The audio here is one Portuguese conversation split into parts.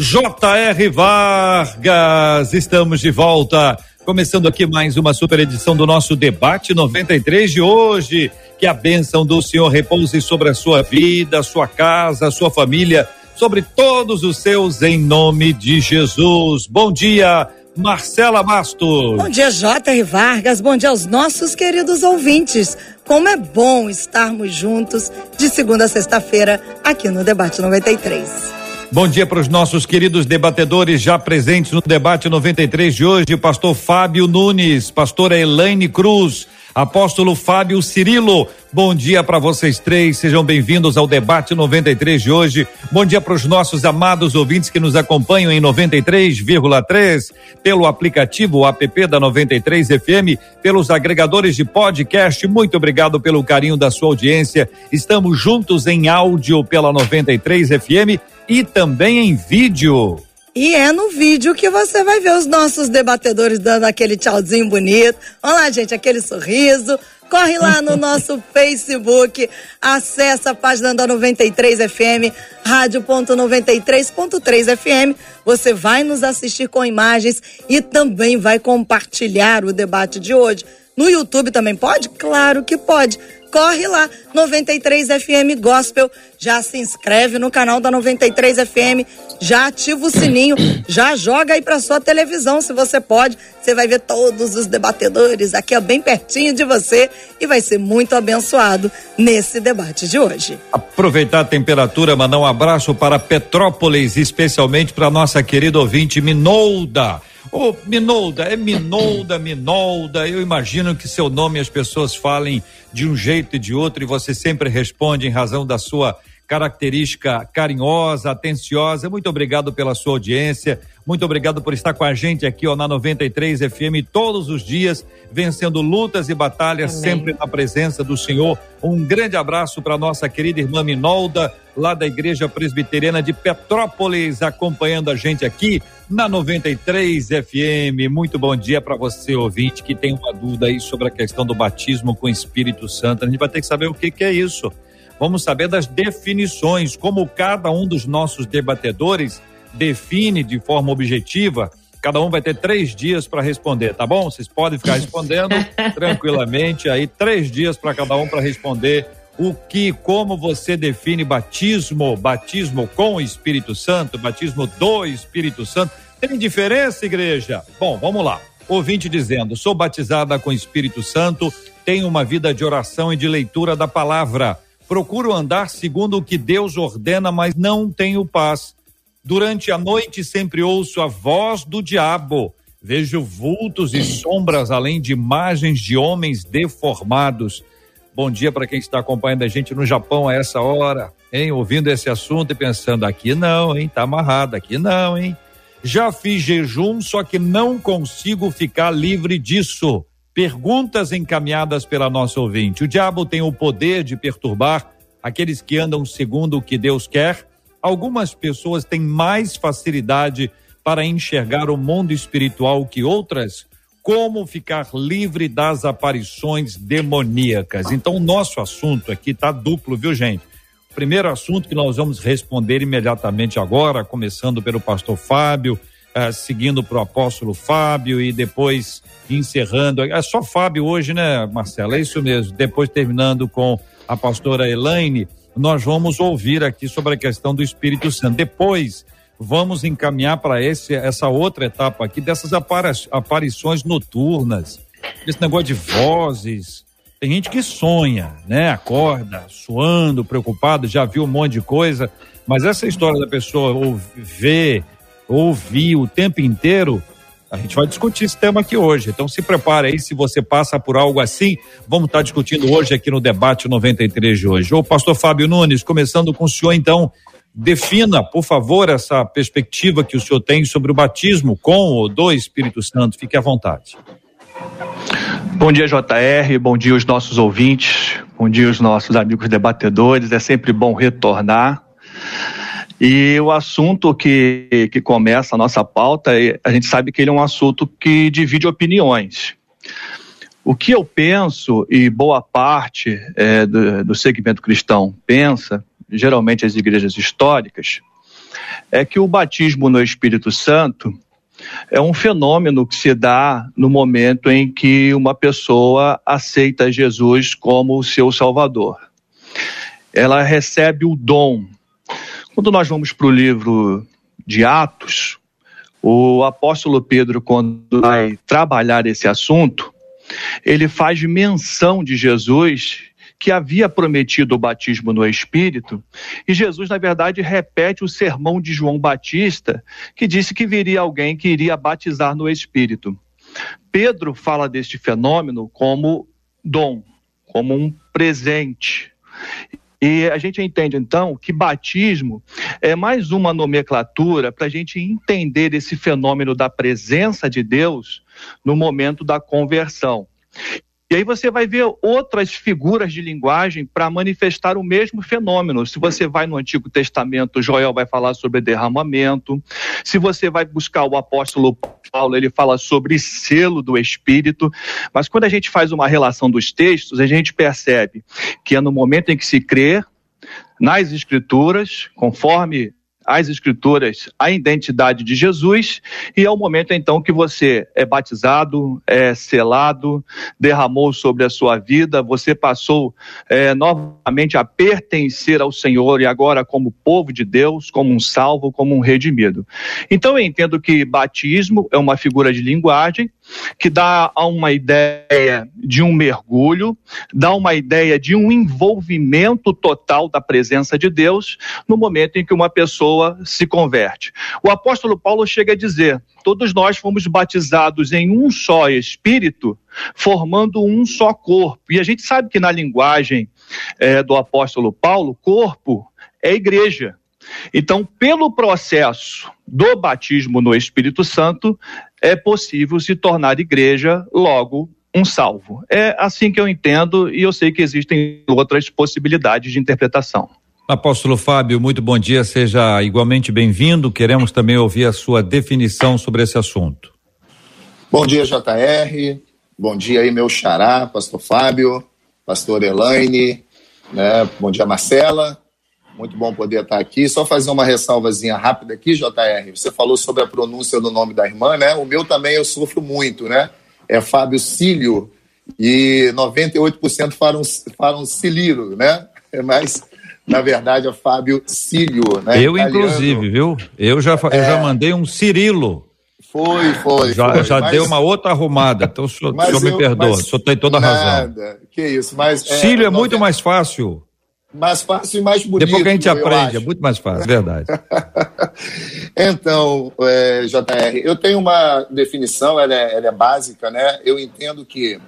J.R. Vargas. Estamos de volta. Começando aqui mais uma super edição do nosso debate 93 de hoje. Que a bênção do Senhor repouse sobre a sua vida, sua casa, sua família, sobre todos os seus, em nome de Jesus. Bom dia, Marcela Bastos. Bom dia, J.R. Vargas. Bom dia aos nossos queridos ouvintes. Como é bom estarmos juntos de segunda a sexta-feira aqui no Debate 93. Bom dia para os nossos queridos debatedores já presentes no debate 93 de hoje, pastor Fábio Nunes, pastora Elaine Cruz, apóstolo Fábio Cirilo. Bom dia para vocês três, sejam bem-vindos ao debate 93 de hoje. Bom dia para os nossos amados ouvintes que nos acompanham em 93,3 pelo aplicativo app da 93 FM, pelos agregadores de podcast. Muito obrigado pelo carinho da sua audiência. Estamos juntos em áudio pela 93 FM e também em vídeo. E é no vídeo que você vai ver os nossos debatedores dando aquele tchauzinho bonito. Olha lá, gente, aquele sorriso. Corre lá no nosso Facebook, acessa a página da 93 FM, rádio.93.3 FM. Você vai nos assistir com imagens e também vai compartilhar o debate de hoje. No YouTube também pode? Claro que pode corre lá, 93 FM Gospel, já se inscreve no canal da 93 FM, já ativa o sininho, já joga aí para sua televisão, se você pode. Você vai ver todos os debatedores aqui ó, bem pertinho de você e vai ser muito abençoado nesse debate de hoje. Aproveitar a temperatura, mandar um abraço para Petrópolis, especialmente para nossa querida ouvinte Minolda. Ô, Minolda, é Minolda, Minolda. Eu imagino que seu nome as pessoas falem de um jeito e de outro e você sempre responde em razão da sua característica carinhosa, atenciosa. Muito obrigado pela sua audiência. Muito obrigado por estar com a gente aqui ó, na 93 FM todos os dias, vencendo lutas e batalhas, Amém. sempre na presença do Senhor. Um grande abraço para nossa querida irmã Minolda, lá da Igreja Presbiteriana de Petrópolis, acompanhando a gente aqui na 93 FM. Muito bom dia para você, ouvinte, que tem uma dúvida aí sobre a questão do batismo com o Espírito Santo. A gente vai ter que saber o que, que é isso. Vamos saber das definições, como cada um dos nossos debatedores define de forma objetiva. Cada um vai ter três dias para responder, tá bom? Vocês podem ficar respondendo tranquilamente aí, três dias para cada um para responder o que, como você define batismo, batismo com o Espírito Santo, batismo do Espírito Santo. Tem diferença, igreja? Bom, vamos lá. Ouvinte dizendo: sou batizada com o Espírito Santo, tenho uma vida de oração e de leitura da palavra procuro andar segundo o que Deus ordena, mas não tenho paz. Durante a noite sempre ouço a voz do diabo. Vejo vultos e sombras, além de imagens de homens deformados. Bom dia para quem está acompanhando a gente no Japão a essa hora, hein? Ouvindo esse assunto e pensando: aqui não, hein? Tá amarrado, aqui não, hein? Já fiz jejum, só que não consigo ficar livre disso. Perguntas encaminhadas pela nossa ouvinte. O diabo tem o poder de perturbar aqueles que andam segundo o que Deus quer. Algumas pessoas têm mais facilidade para enxergar o mundo espiritual que outras. Como ficar livre das aparições demoníacas? Então, o nosso assunto aqui está duplo, viu, gente? O primeiro assunto que nós vamos responder imediatamente agora, começando pelo pastor Fábio, uh, seguindo para o apóstolo Fábio e depois encerrando. É só Fábio hoje, né, Marcelo? É isso mesmo. Depois terminando com a pastora Elaine, nós vamos ouvir aqui sobre a questão do Espírito Santo. Depois vamos encaminhar para essa outra etapa aqui dessas aparições noturnas, esse negócio de vozes. Tem gente que sonha, né? Acorda, suando, preocupado, já viu um monte de coisa, mas essa história da pessoa ver ouvir o tempo inteiro, a gente vai discutir esse tema aqui hoje. Então se prepare aí, se você passa por algo assim, vamos estar discutindo hoje aqui no debate 93 de hoje. O pastor Fábio Nunes, começando com o senhor então, Defina, por favor, essa perspectiva que o senhor tem sobre o batismo com ou do Espírito Santo. Fique à vontade. Bom dia, JR. Bom dia, os nossos ouvintes. Bom dia, os nossos amigos debatedores. É sempre bom retornar. E o assunto que, que começa a nossa pauta, a gente sabe que ele é um assunto que divide opiniões. O que eu penso, e boa parte é, do, do segmento cristão pensa, geralmente as igrejas históricas, é que o batismo no Espírito Santo é um fenômeno que se dá no momento em que uma pessoa aceita Jesus como o seu Salvador. Ela recebe o dom. Quando nós vamos para o livro de Atos, o apóstolo Pedro, quando vai trabalhar esse assunto, ele faz menção de Jesus que havia prometido o batismo no Espírito, e Jesus, na verdade, repete o sermão de João Batista, que disse que viria alguém que iria batizar no Espírito. Pedro fala deste fenômeno como dom, como um presente. E a gente entende então que batismo é mais uma nomenclatura para a gente entender esse fenômeno da presença de Deus no momento da conversão. E aí você vai ver outras figuras de linguagem para manifestar o mesmo fenômeno. Se você vai no Antigo Testamento, Joel vai falar sobre derramamento. Se você vai buscar o apóstolo Paulo, ele fala sobre selo do Espírito. Mas quando a gente faz uma relação dos textos, a gente percebe que é no momento em que se crê nas Escrituras, conforme as escrituras a identidade de Jesus e é o momento então que você é batizado, é selado, derramou sobre a sua vida, você passou é, novamente a pertencer ao Senhor e agora como povo de Deus, como um salvo, como um redimido. Então eu entendo que batismo é uma figura de linguagem que dá uma ideia de um mergulho, dá uma ideia de um envolvimento total da presença de Deus no momento em que uma pessoa se converte. O apóstolo Paulo chega a dizer: todos nós fomos batizados em um só espírito, formando um só corpo. E a gente sabe que na linguagem é, do apóstolo Paulo, corpo é igreja. Então, pelo processo do batismo no Espírito Santo, é possível se tornar igreja logo um salvo. É assim que eu entendo e eu sei que existem outras possibilidades de interpretação. Apóstolo Fábio, muito bom dia, seja igualmente bem-vindo. Queremos também ouvir a sua definição sobre esse assunto. Bom dia, JR. Bom dia aí, meu xará, pastor Fábio, pastor Elaine, né? Bom dia, Marcela. Muito bom poder estar aqui. Só fazer uma ressalvazinha rápida aqui, JR. Você falou sobre a pronúncia do nome da irmã, né? O meu também eu sofro muito, né? É Fábio Cílio e 98% falam, falam Ciliro, né? Mas, na verdade, é Fábio Cílio, né? Eu, Italiano. inclusive, viu? Eu já, eu já é. mandei um Cirilo. Foi, foi. Já, foi, já mas... deu uma outra arrumada, então o senhor, o senhor eu, me perdoa, o senhor tem toda a razão. Que isso, mas. Cílio é, é muito mais fácil mais fácil e mais bonito. Depois que a gente aprende, é muito mais fácil, verdade. então, é, JR, eu tenho uma definição, ela é, ela é básica, né? Eu entendo que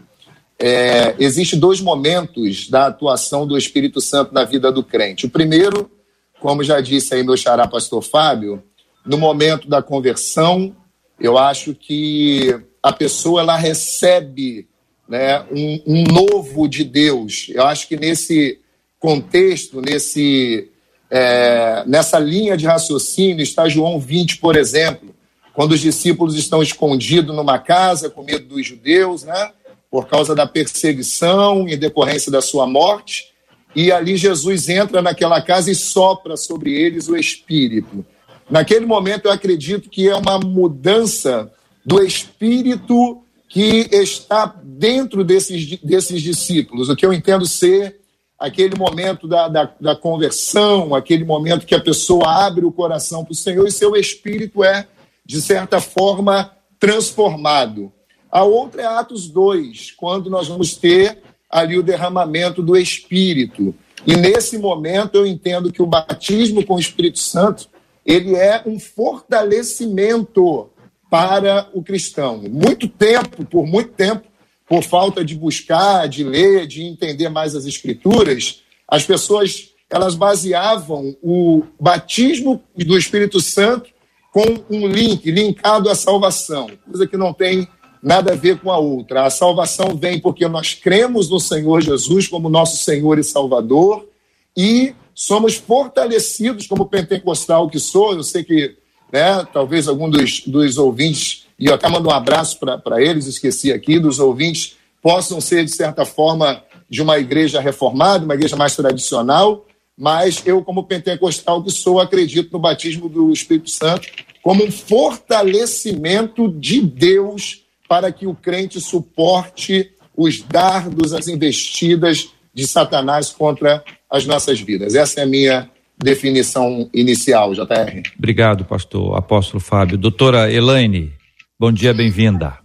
é, existe dois momentos da atuação do Espírito Santo na vida do crente. O primeiro, como já disse aí meu xará pastor Fábio, no momento da conversão, eu acho que a pessoa ela recebe né, um, um novo de Deus. Eu acho que nesse contexto, nesse, é, nessa linha de raciocínio, está João 20, por exemplo, quando os discípulos estão escondidos numa casa com medo dos judeus, né? por causa da perseguição em decorrência da sua morte, e ali Jesus entra naquela casa e sopra sobre eles o Espírito. Naquele momento, eu acredito que é uma mudança do Espírito que está dentro desses, desses discípulos, o que eu entendo ser aquele momento da, da, da, conversão, aquele momento que a pessoa abre o coração para o Senhor e seu espírito é, de certa forma, transformado. A outra é Atos 2, quando nós vamos ter ali o derramamento do Espírito. E nesse momento eu entendo que o batismo com o Espírito Santo ele é um fortalecimento para o cristão. Muito tempo, por muito tempo, por falta de buscar, de ler, de entender mais as escrituras, as pessoas elas baseavam o batismo do Espírito Santo com um link, linkado à salvação, coisa que não tem nada a ver com a outra. A salvação vem porque nós cremos no Senhor Jesus como nosso Senhor e Salvador e somos fortalecidos como pentecostal que sou. Eu sei que né, talvez algum dos, dos ouvintes, e eu até mando um abraço para eles, esqueci aqui, dos ouvintes, possam ser, de certa forma, de uma igreja reformada, uma igreja mais tradicional, mas eu, como pentecostal que sou, acredito no batismo do Espírito Santo como um fortalecimento de Deus para que o crente suporte os dardos, as investidas de Satanás contra as nossas vidas. Essa é a minha definição inicial, JR. Obrigado, pastor apóstolo Fábio. Doutora Elaine, bom dia, bem-vinda.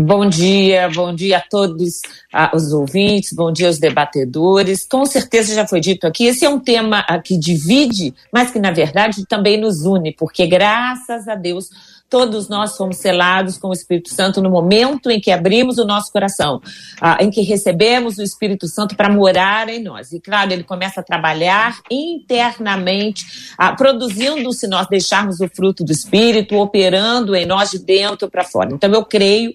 Bom dia, bom dia a todos os ouvintes, bom dia aos debatedores. Com certeza já foi dito aqui, esse é um tema ah, que divide, mas que na verdade também nos une, porque graças a Deus todos nós fomos selados com o Espírito Santo no momento em que abrimos o nosso coração, ah, em que recebemos o Espírito Santo para morar em nós. E claro, ele começa a trabalhar internamente, ah, produzindo se nós deixarmos o fruto do Espírito, operando em nós de dentro para fora. Então eu creio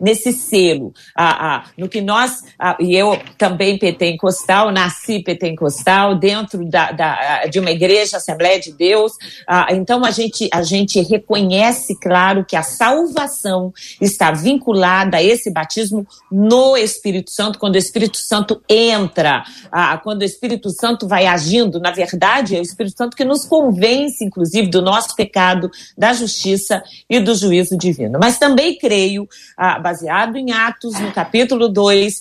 nesse selo, ah, ah, no que nós, ah, e eu também pentecostal, nasci pentecostal, dentro da, da, de uma igreja, Assembleia de Deus, então a gente, a gente reconhece, claro, que a salvação está vinculada a esse batismo no Espírito Santo, quando o Espírito Santo entra, quando o Espírito Santo vai agindo, na verdade é o Espírito Santo que nos convence, inclusive, do nosso pecado, da justiça e do juízo divino. Mas também creio, baseado em Atos, no capítulo 2,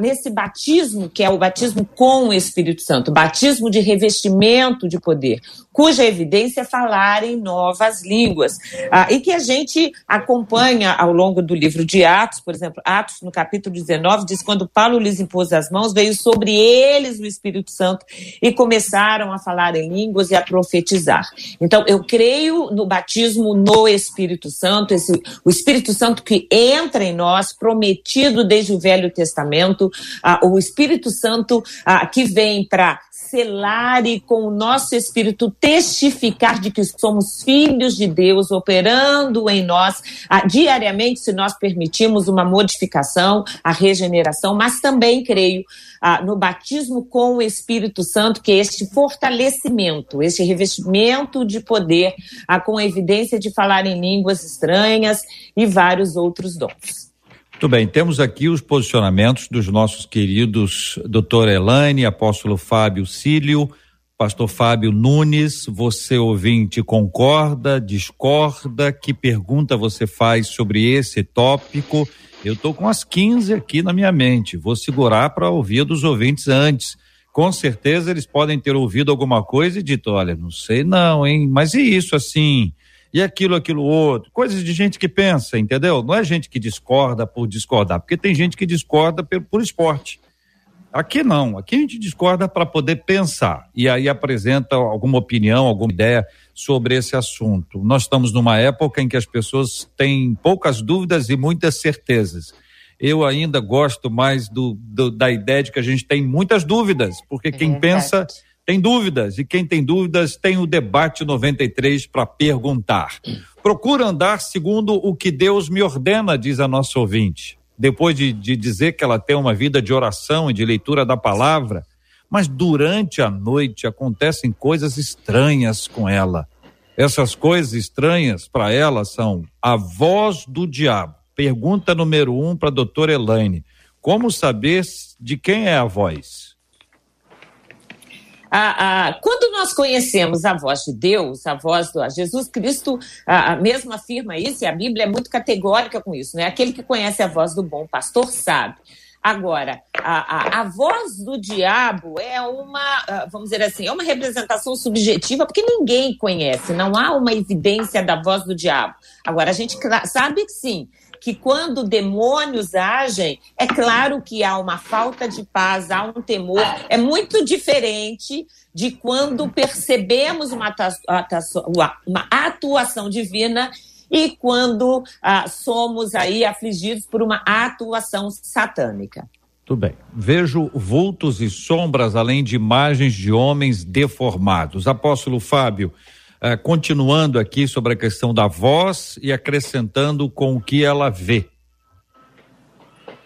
nesse batismo, que é o batismo com o Espírito Santo, batismo de revestimento de poder, cuja evidência é falar em novas línguas. Ah, e que a gente acompanha ao longo do livro de Atos, por exemplo, Atos no capítulo 19 diz: quando Paulo lhes impôs as mãos, veio sobre eles o Espírito Santo e começaram a falar em línguas e a profetizar. Então, eu creio no batismo no Espírito Santo, esse, o Espírito Santo que entra em nós, prometido desde o Velho Testamento, ah, o Espírito Santo ah, que vem para selar e com o nosso espírito testificar de que somos filhos de Deus, operando em nós ah, diariamente, se nós permitirmos uma modificação, a regeneração, mas também creio ah, no batismo com o Espírito Santo, que é este fortalecimento, este revestimento de poder, ah, com evidência de falar em línguas estranhas e vários outros dons. Muito bem, temos aqui os posicionamentos dos nossos queridos doutor Elaine, apóstolo Fábio Cílio, pastor Fábio Nunes. Você, ouvinte, concorda, discorda? Que pergunta você faz sobre esse tópico? Eu estou com as 15 aqui na minha mente. Vou segurar para ouvir dos ouvintes antes. Com certeza eles podem ter ouvido alguma coisa e dito: olha, não sei não, hein? Mas e isso assim? e aquilo, aquilo outro. Coisas de gente que pensa, entendeu? Não é gente que discorda por discordar, porque tem gente que discorda por, por esporte. Aqui não, aqui a gente discorda para poder pensar e aí apresenta alguma opinião, alguma ideia sobre esse assunto. Nós estamos numa época em que as pessoas têm poucas dúvidas e muitas certezas. Eu ainda gosto mais do, do da ideia de que a gente tem muitas dúvidas, porque quem é pensa tem dúvidas e quem tem dúvidas tem o debate 93 para perguntar. Procura andar segundo o que Deus me ordena, diz a nossa ouvinte. Depois de, de dizer que ela tem uma vida de oração e de leitura da palavra, mas durante a noite acontecem coisas estranhas com ela. Essas coisas estranhas para ela são a voz do diabo. Pergunta número um para a doutora Elaine: como saber de quem é a voz? Ah, ah, quando nós conhecemos a voz de Deus, a voz do Jesus Cristo, ah, mesmo afirma isso, e a Bíblia é muito categórica com isso, né? Aquele que conhece a voz do bom pastor sabe. Agora, a, a, a, voz do diabo é uma, vamos dizer assim, é uma representação subjetiva, porque ninguém conhece, não há uma evidência da voz do diabo. Agora, a gente sabe que sim, que quando demônios agem, é claro que há uma falta de paz, há um temor. É muito diferente de quando percebemos uma, uma atuação divina e quando ah, somos aí afligidos por uma atuação satânica. Tudo bem. Vejo vultos e sombras além de imagens de homens deformados. Apóstolo Fábio, eh, continuando aqui sobre a questão da voz e acrescentando com o que ela vê.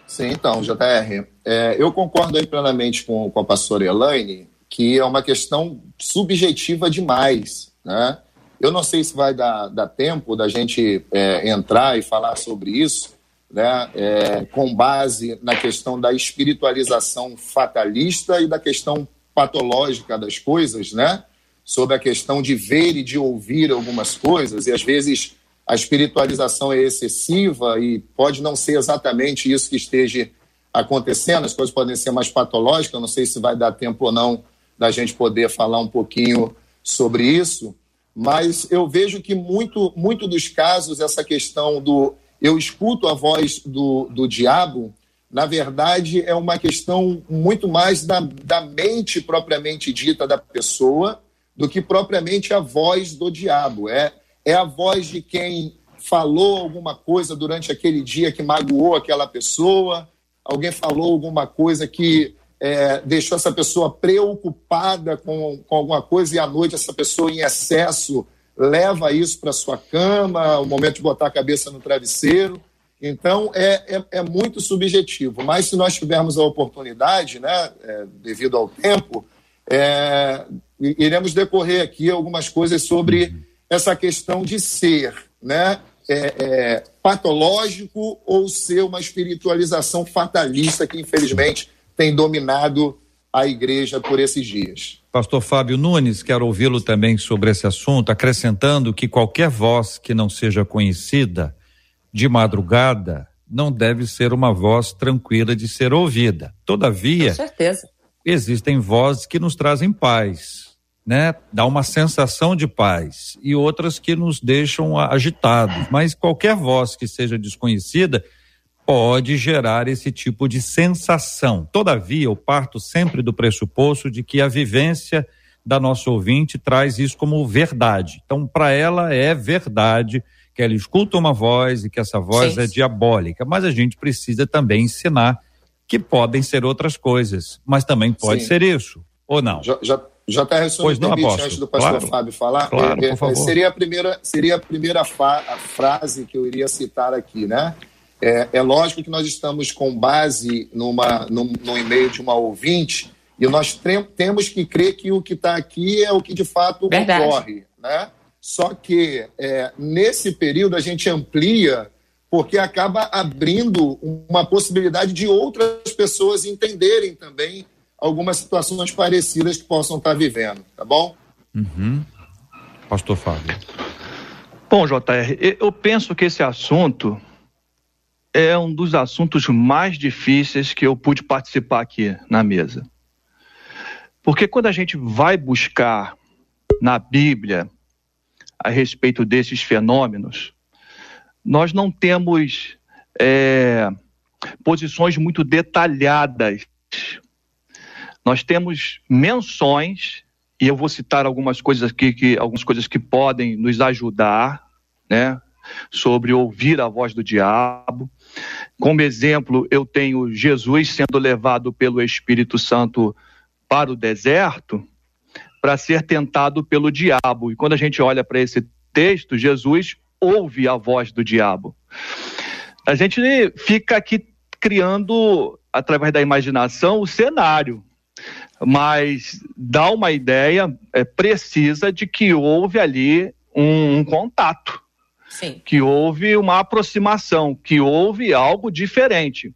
Sim, então, JR, é, eu concordo aí plenamente com, com a pastora Elaine que é uma questão subjetiva demais, né? Eu não sei se vai dar, dar tempo da gente é, entrar e falar sobre isso, né, é, com base na questão da espiritualização fatalista e da questão patológica das coisas, né, sobre a questão de ver e de ouvir algumas coisas, e às vezes a espiritualização é excessiva e pode não ser exatamente isso que esteja acontecendo, as coisas podem ser mais patológicas, não sei se vai dar tempo ou não da gente poder falar um pouquinho sobre isso, mas eu vejo que muito, muito dos casos, essa questão do eu escuto a voz do, do diabo, na verdade, é uma questão muito mais da, da mente propriamente dita da pessoa do que propriamente a voz do diabo. É, é a voz de quem falou alguma coisa durante aquele dia que magoou aquela pessoa, alguém falou alguma coisa que é, deixou essa pessoa preocupada com, com alguma coisa e à noite essa pessoa em excesso leva isso para sua cama, o momento de botar a cabeça no travesseiro. Então, é, é, é, muito subjetivo. Mas se nós tivermos a oportunidade, né, é, devido ao tempo, é, iremos decorrer aqui algumas coisas sobre essa questão de ser né, é, é, patológico ou ser uma espiritualização fatalista que, infelizmente, tem dominado a igreja por esses dias. Pastor Fábio Nunes, quero ouvi-lo também sobre esse assunto, acrescentando que qualquer voz que não seja conhecida de madrugada não deve ser uma voz tranquila de ser ouvida. Todavia, Com certeza. existem vozes que nos trazem paz, né? Dá uma sensação de paz e outras que nos deixam agitados. Mas qualquer voz que seja desconhecida pode gerar esse tipo de sensação. Todavia, eu parto sempre do pressuposto de que a vivência da nossa ouvinte traz isso como verdade. Então, para ela é verdade que ela escuta uma voz e que essa voz Sim. é diabólica, mas a gente precisa também ensinar que podem ser outras coisas, mas também pode Sim. ser isso, ou não? Já, já, já tá pois não, antes do pastor claro, Fábio falar, claro, é, é, seria a primeira, seria a primeira fa a frase que eu iria citar aqui, né? É, é lógico que nós estamos com base numa, num, num e-mail de uma ouvinte e nós temos que crer que o que está aqui é o que de fato Verdade. ocorre. Né? Só que é, nesse período a gente amplia porque acaba abrindo uma possibilidade de outras pessoas entenderem também algumas situações parecidas que possam estar vivendo, tá bom? Uhum. Pastor Fábio. Bom, JR, eu penso que esse assunto é um dos assuntos mais difíceis que eu pude participar aqui na mesa. Porque quando a gente vai buscar na Bíblia a respeito desses fenômenos, nós não temos é, posições muito detalhadas. Nós temos menções, e eu vou citar algumas coisas aqui, que, algumas coisas que podem nos ajudar, né? Sobre ouvir a voz do diabo. Como exemplo, eu tenho Jesus sendo levado pelo Espírito Santo para o deserto para ser tentado pelo diabo. E quando a gente olha para esse texto, Jesus ouve a voz do diabo. A gente fica aqui criando, através da imaginação, o cenário, mas dá uma ideia é, precisa de que houve ali um, um contato. Sim. que houve uma aproximação, que houve algo diferente.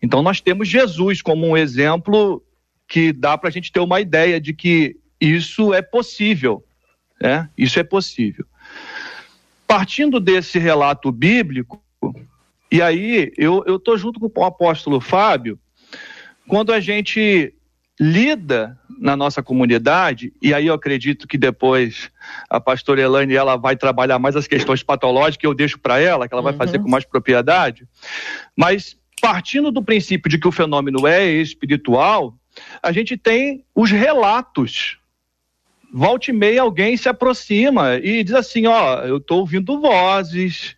Então, nós temos Jesus como um exemplo que dá para a gente ter uma ideia de que isso é possível. Né? Isso é possível. Partindo desse relato bíblico, e aí eu estou junto com o apóstolo Fábio, quando a gente lida na nossa comunidade, e aí eu acredito que depois a pastora Elaine ela vai trabalhar mais as questões patológicas, eu deixo para ela, que ela vai uhum. fazer com mais propriedade, mas partindo do princípio de que o fenômeno é espiritual, a gente tem os relatos. Volte e meia alguém se aproxima e diz assim, ó, eu estou ouvindo vozes,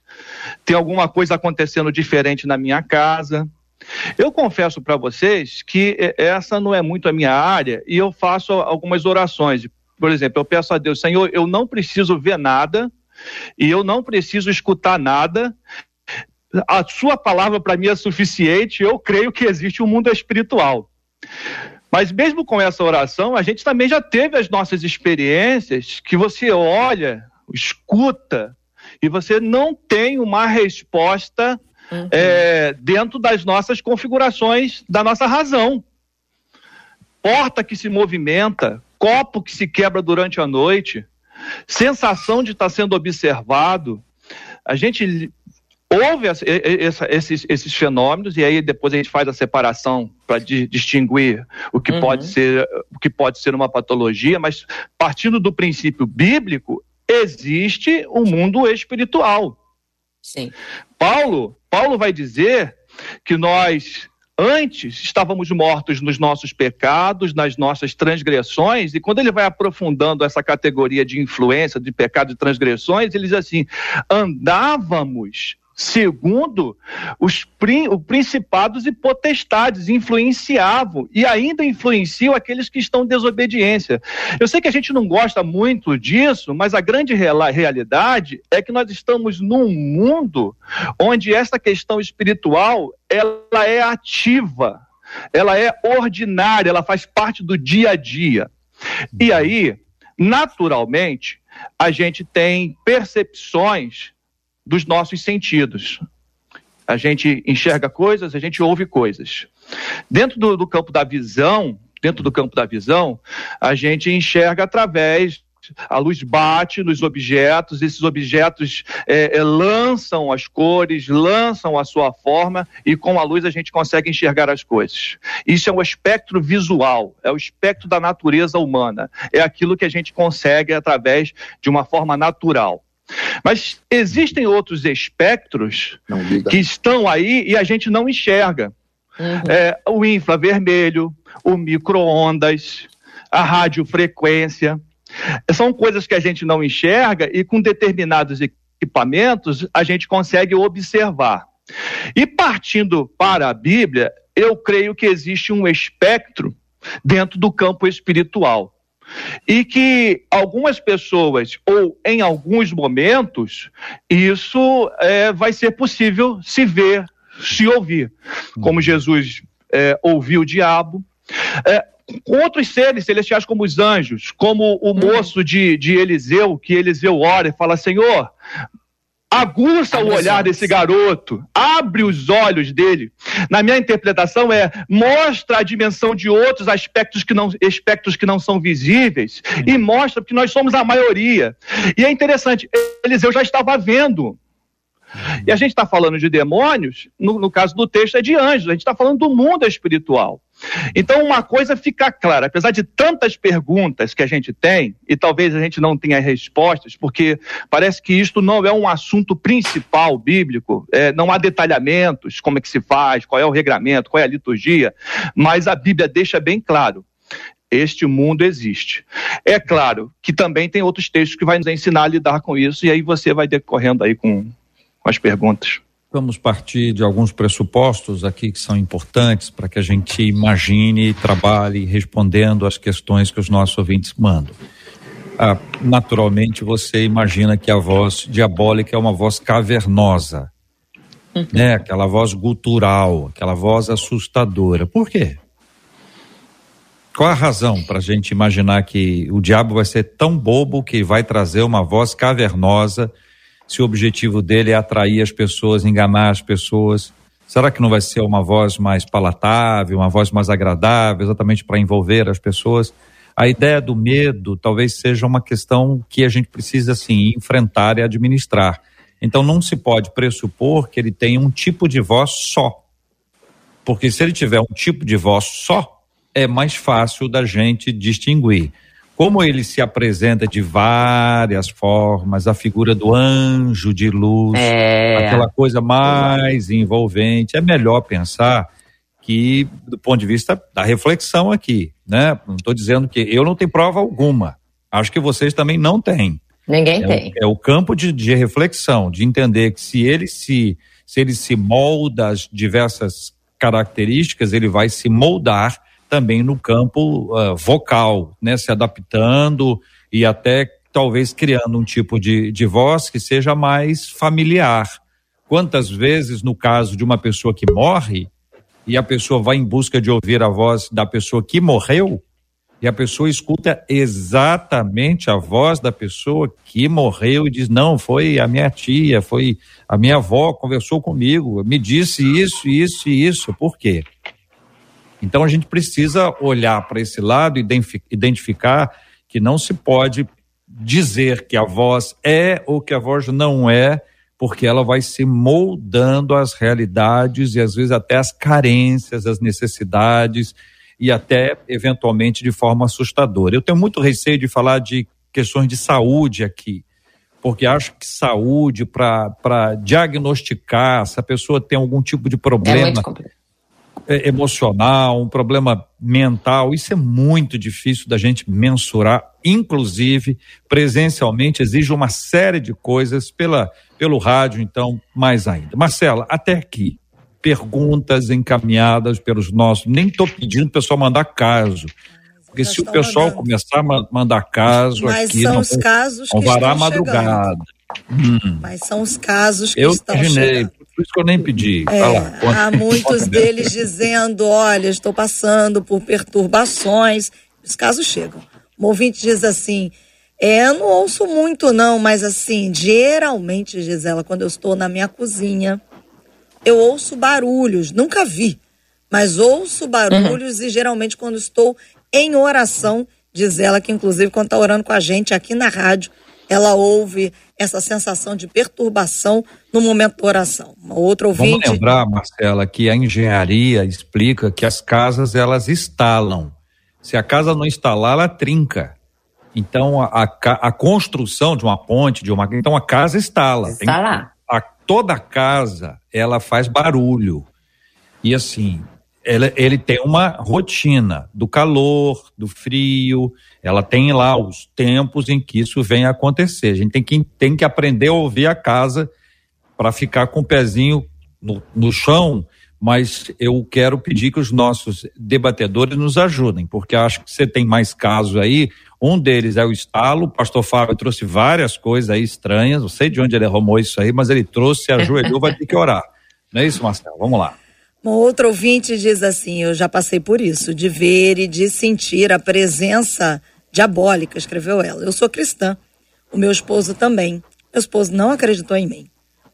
tem alguma coisa acontecendo diferente na minha casa. Eu confesso para vocês que essa não é muito a minha área e eu faço algumas orações. Por exemplo, eu peço a Deus, Senhor, eu não preciso ver nada e eu não preciso escutar nada. A sua palavra para mim é suficiente. Eu creio que existe um mundo espiritual. Mas mesmo com essa oração, a gente também já teve as nossas experiências que você olha, escuta e você não tem uma resposta uhum. é, dentro das nossas configurações da nossa razão. Porta que se movimenta, copo que se quebra durante a noite, sensação de estar sendo observado. A gente ouve esses, esses, fenômenos e aí depois a gente faz a separação para di, distinguir o que uhum. pode ser o que pode ser uma patologia, mas partindo do princípio bíblico existe o um mundo espiritual. Sim. Paulo, Paulo vai dizer que nós antes estávamos mortos nos nossos pecados, nas nossas transgressões, e quando ele vai aprofundando essa categoria de influência, de pecado e transgressões, ele diz assim: andávamos Segundo, os principados e potestades influenciavam e ainda influenciam aqueles que estão em desobediência. Eu sei que a gente não gosta muito disso, mas a grande realidade é que nós estamos num mundo onde essa questão espiritual ela é ativa, ela é ordinária, ela faz parte do dia a dia. E aí, naturalmente, a gente tem percepções dos nossos sentidos. A gente enxerga coisas, a gente ouve coisas. Dentro do, do campo da visão, dentro do campo da visão, a gente enxerga através a luz bate nos objetos, esses objetos é, é, lançam as cores, lançam a sua forma e com a luz a gente consegue enxergar as coisas. Isso é o espectro visual, é o espectro da natureza humana, é aquilo que a gente consegue através de uma forma natural. Mas existem outros espectros que estão aí e a gente não enxerga. Uhum. É, o infravermelho, o micro-ondas, a radiofrequência. São coisas que a gente não enxerga e com determinados equipamentos a gente consegue observar. E partindo para a Bíblia, eu creio que existe um espectro dentro do campo espiritual e que algumas pessoas, ou em alguns momentos, isso é, vai ser possível se ver, se ouvir. Como uhum. Jesus é, ouviu o diabo. É, outros seres celestiais, como os anjos, como o uhum. moço de, de Eliseu, que Eliseu ora e fala: Senhor, aguça o olhar desse garoto, abre os olhos dele. Na minha interpretação é mostra a dimensão de outros aspectos que não, aspectos que não são visíveis e mostra que nós somos a maioria. E é interessante, Eliseu já estava vendo e a gente está falando de demônios, no, no, caso do texto é de anjos, a gente está falando do mundo espiritual. Então, uma coisa fica clara: apesar de tantas perguntas que a gente tem, e talvez a gente não tenha respostas, porque parece que isto não é um assunto principal bíblico, é, não há detalhamentos, como é que se faz, qual é o regramento, qual é a liturgia, mas a Bíblia deixa bem claro este mundo existe. É claro que também tem outros textos que vai nos ensinar a lidar com isso, e aí você vai decorrendo aí com, com as perguntas. Vamos partir de alguns pressupostos aqui que são importantes para que a gente imagine e trabalhe respondendo às questões que os nossos ouvintes mandam. Ah, naturalmente, você imagina que a voz diabólica é uma voz cavernosa, uhum. né? aquela voz gutural, aquela voz assustadora. Por quê? Qual a razão para a gente imaginar que o diabo vai ser tão bobo que vai trazer uma voz cavernosa? Se o objetivo dele é atrair as pessoas, enganar as pessoas? Será que não vai ser uma voz mais palatável, uma voz mais agradável, exatamente para envolver as pessoas? A ideia do medo talvez seja uma questão que a gente precisa, assim, enfrentar e administrar. Então não se pode pressupor que ele tenha um tipo de voz só. Porque se ele tiver um tipo de voz só, é mais fácil da gente distinguir como ele se apresenta de várias formas, a figura do anjo de luz, é. aquela coisa mais envolvente, é melhor pensar que, do ponto de vista da reflexão aqui, né? Não estou dizendo que eu não tenho prova alguma. Acho que vocês também não têm. Ninguém é tem. É o campo de, de reflexão, de entender que se ele se, se ele se molda às diversas características, ele vai se moldar também no campo uh, vocal, né? Se adaptando e até talvez criando um tipo de, de voz que seja mais familiar. Quantas vezes, no caso de uma pessoa que morre, e a pessoa vai em busca de ouvir a voz da pessoa que morreu, e a pessoa escuta exatamente a voz da pessoa que morreu e diz: Não, foi a minha tia, foi a minha avó, conversou comigo, me disse isso, isso e isso. Por quê? Então a gente precisa olhar para esse lado e identificar que não se pode dizer que a voz é ou que a voz não é, porque ela vai se moldando às realidades e às vezes até às carências, às necessidades e até eventualmente de forma assustadora. Eu tenho muito receio de falar de questões de saúde aqui, porque acho que saúde para diagnosticar se a pessoa tem algum tipo de problema. É muito emocional, um problema mental, isso é muito difícil da gente mensurar, inclusive presencialmente exige uma série de coisas pela, pelo rádio, então mais ainda. Marcela, até aqui, perguntas encaminhadas pelos nossos, nem estou pedindo o pessoal mandar caso, porque se o pessoal mandando. começar a mandar caso Mas aqui, são não, os casos que vará a madrugada. Hum. Mas são os casos que Eu estão imaginei, chegando. Por isso que eu nem pedi. É, lá, há muitos deles dizendo: olha, estou passando por perturbações. Os casos chegam. Um ouvinte diz assim: é, eu não ouço muito, não, mas assim, geralmente, Gisela, quando eu estou na minha cozinha, eu ouço barulhos. Nunca vi, mas ouço barulhos uhum. e geralmente quando estou em oração, diz ela que, inclusive, quando está orando com a gente aqui na rádio, ela ouve essa sensação de perturbação no momento da oração. Uma outra ouvinte... Vamos lembrar, Marcela, que a engenharia explica que as casas elas instalam. Se a casa não instalar, ela trinca. Então, a, a, a construção de uma ponte, de uma. Então, a casa instala. Está lá. A, toda a casa, ela faz barulho. E assim, ele, ele tem uma rotina do calor, do frio, ela tem lá os tempos em que isso vem a acontecer. A gente tem que, tem que aprender a ouvir a casa para ficar com o pezinho no, no chão, mas eu quero pedir que os nossos debatedores nos ajudem, porque acho que você tem mais casos aí. Um deles é o estalo. O pastor Fábio trouxe várias coisas aí estranhas. Não sei de onde ele arrumou isso aí, mas ele trouxe, ajoelhou, vai ter que orar. Não é isso, Marcelo? Vamos lá. Outro ouvinte diz assim: Eu já passei por isso, de ver e de sentir a presença diabólica, escreveu ela. Eu sou cristã, o meu esposo também. Meu esposo não acreditou em mim.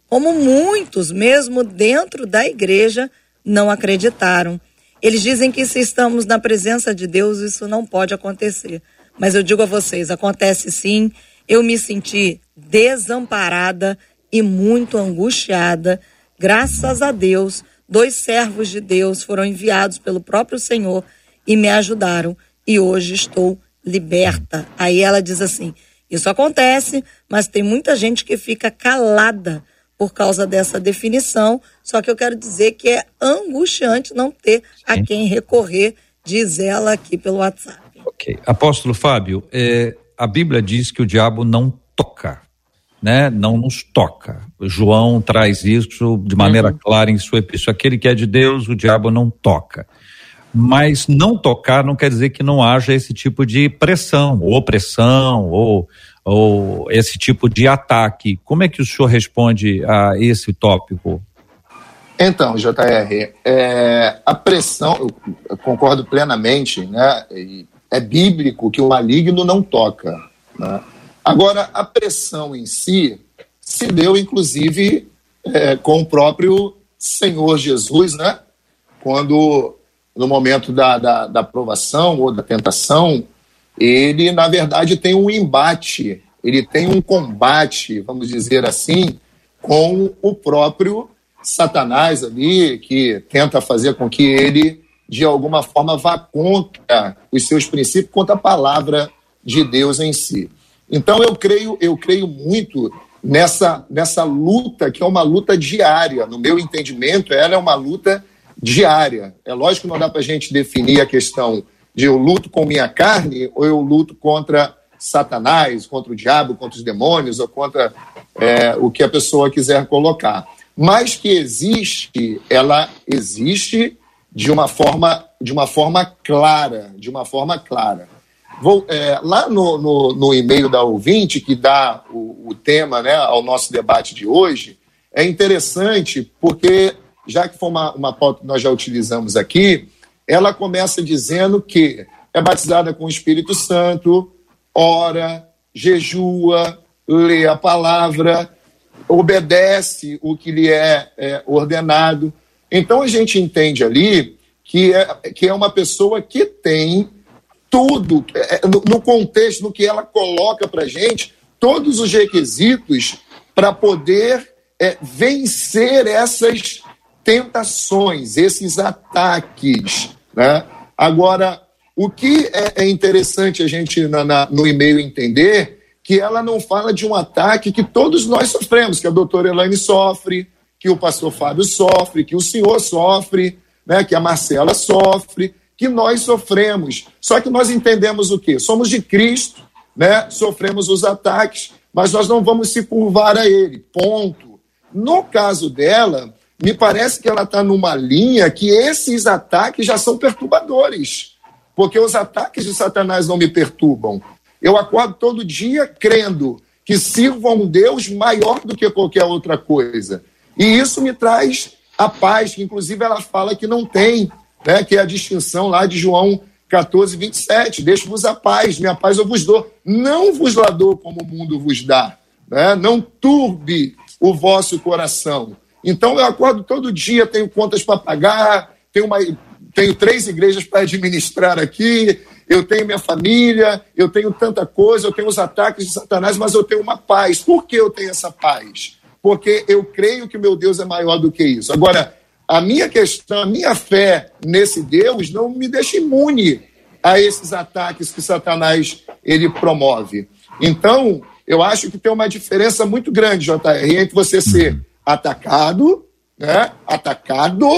Como muitos, mesmo dentro da igreja, não acreditaram. Eles dizem que se estamos na presença de Deus, isso não pode acontecer. Mas eu digo a vocês: acontece sim. Eu me senti desamparada e muito angustiada. Graças a Deus dois servos de Deus foram enviados pelo próprio Senhor e me ajudaram e hoje estou liberta. Aí ela diz assim: isso acontece, mas tem muita gente que fica calada por causa dessa definição. Só que eu quero dizer que é angustiante não ter a quem recorrer, diz ela aqui pelo WhatsApp. Ok. Apóstolo Fábio, é, a Bíblia diz que o diabo não toca né, não nos toca. João traz isso de maneira uhum. clara em sua epístola. Aquele que é de Deus, o diabo não toca. Mas não tocar não quer dizer que não haja esse tipo de pressão, ou opressão, ou, ou esse tipo de ataque. Como é que o senhor responde a esse tópico? Então, JR, é, a pressão, eu concordo plenamente, né? É bíblico que o maligno não toca. Né? Agora, a pressão em si se deu, inclusive, é, com o próprio Senhor Jesus, né? Quando, no momento da, da, da aprovação ou da tentação, ele, na verdade, tem um embate, ele tem um combate, vamos dizer assim, com o próprio Satanás ali, que tenta fazer com que ele, de alguma forma, vá contra os seus princípios, contra a palavra de Deus em si. Então eu creio, eu creio muito nessa, nessa luta, que é uma luta diária. No meu entendimento, ela é uma luta diária. É lógico que não dá para a gente definir a questão de eu luto com minha carne ou eu luto contra Satanás, contra o diabo, contra os demônios ou contra é, o que a pessoa quiser colocar. mas que existe, ela existe de uma forma, de uma forma clara, de uma forma clara. Vou, é, lá no, no, no, e-mail da ouvinte, que dá o, o tema né, ao nosso debate de hoje, é interessante porque, já que foi uma, uma pauta que nós já utilizamos aqui, ela começa dizendo que é batizada com o Espírito Santo, ora, jejua, lê a palavra, obedece o que lhe é, é ordenado. Então a gente entende ali que é, que é uma pessoa que tem tudo, é, é, no, contexto, no que ela coloca para gente, todos os requisitos para poder é, vencer essas tentações, esses ataques. Né? Agora, o que é, é interessante a gente na, na, no e-mail entender que ela não fala de um ataque que todos nós sofremos, que a doutora Elaine sofre, que o pastor Fábio sofre, que o senhor sofre, né, que a Marcela sofre, que nós sofremos. Só que nós entendemos o quê? Somos de Cristo, né? sofremos os ataques, mas nós não vamos se curvar a ele. Ponto. No caso dela, me parece que ela está numa linha que esses ataques já são perturbadores. Porque os ataques de Satanás não me perturbam. Eu acordo todo dia crendo que sirvo a um Deus maior do que qualquer outra coisa. E isso me traz a paz, que inclusive ela fala que não tem, né, que é a distinção lá de João 14, 27. Deixo-vos a paz, minha paz eu vos dou. Não vos la dou como o mundo vos dá. Né? Não turbe o vosso coração. Então eu acordo todo dia, tenho contas para pagar, tenho, uma, tenho três igrejas para administrar aqui, eu tenho minha família, eu tenho tanta coisa, eu tenho os ataques de Satanás, mas eu tenho uma paz. Por que eu tenho essa paz? Porque eu creio que meu Deus é maior do que isso. Agora, a minha questão, a minha fé nesse Deus não me deixa imune a esses ataques que Satanás ele promove. Então, eu acho que tem uma diferença muito grande, JR, entre você ser atacado, né? Atacado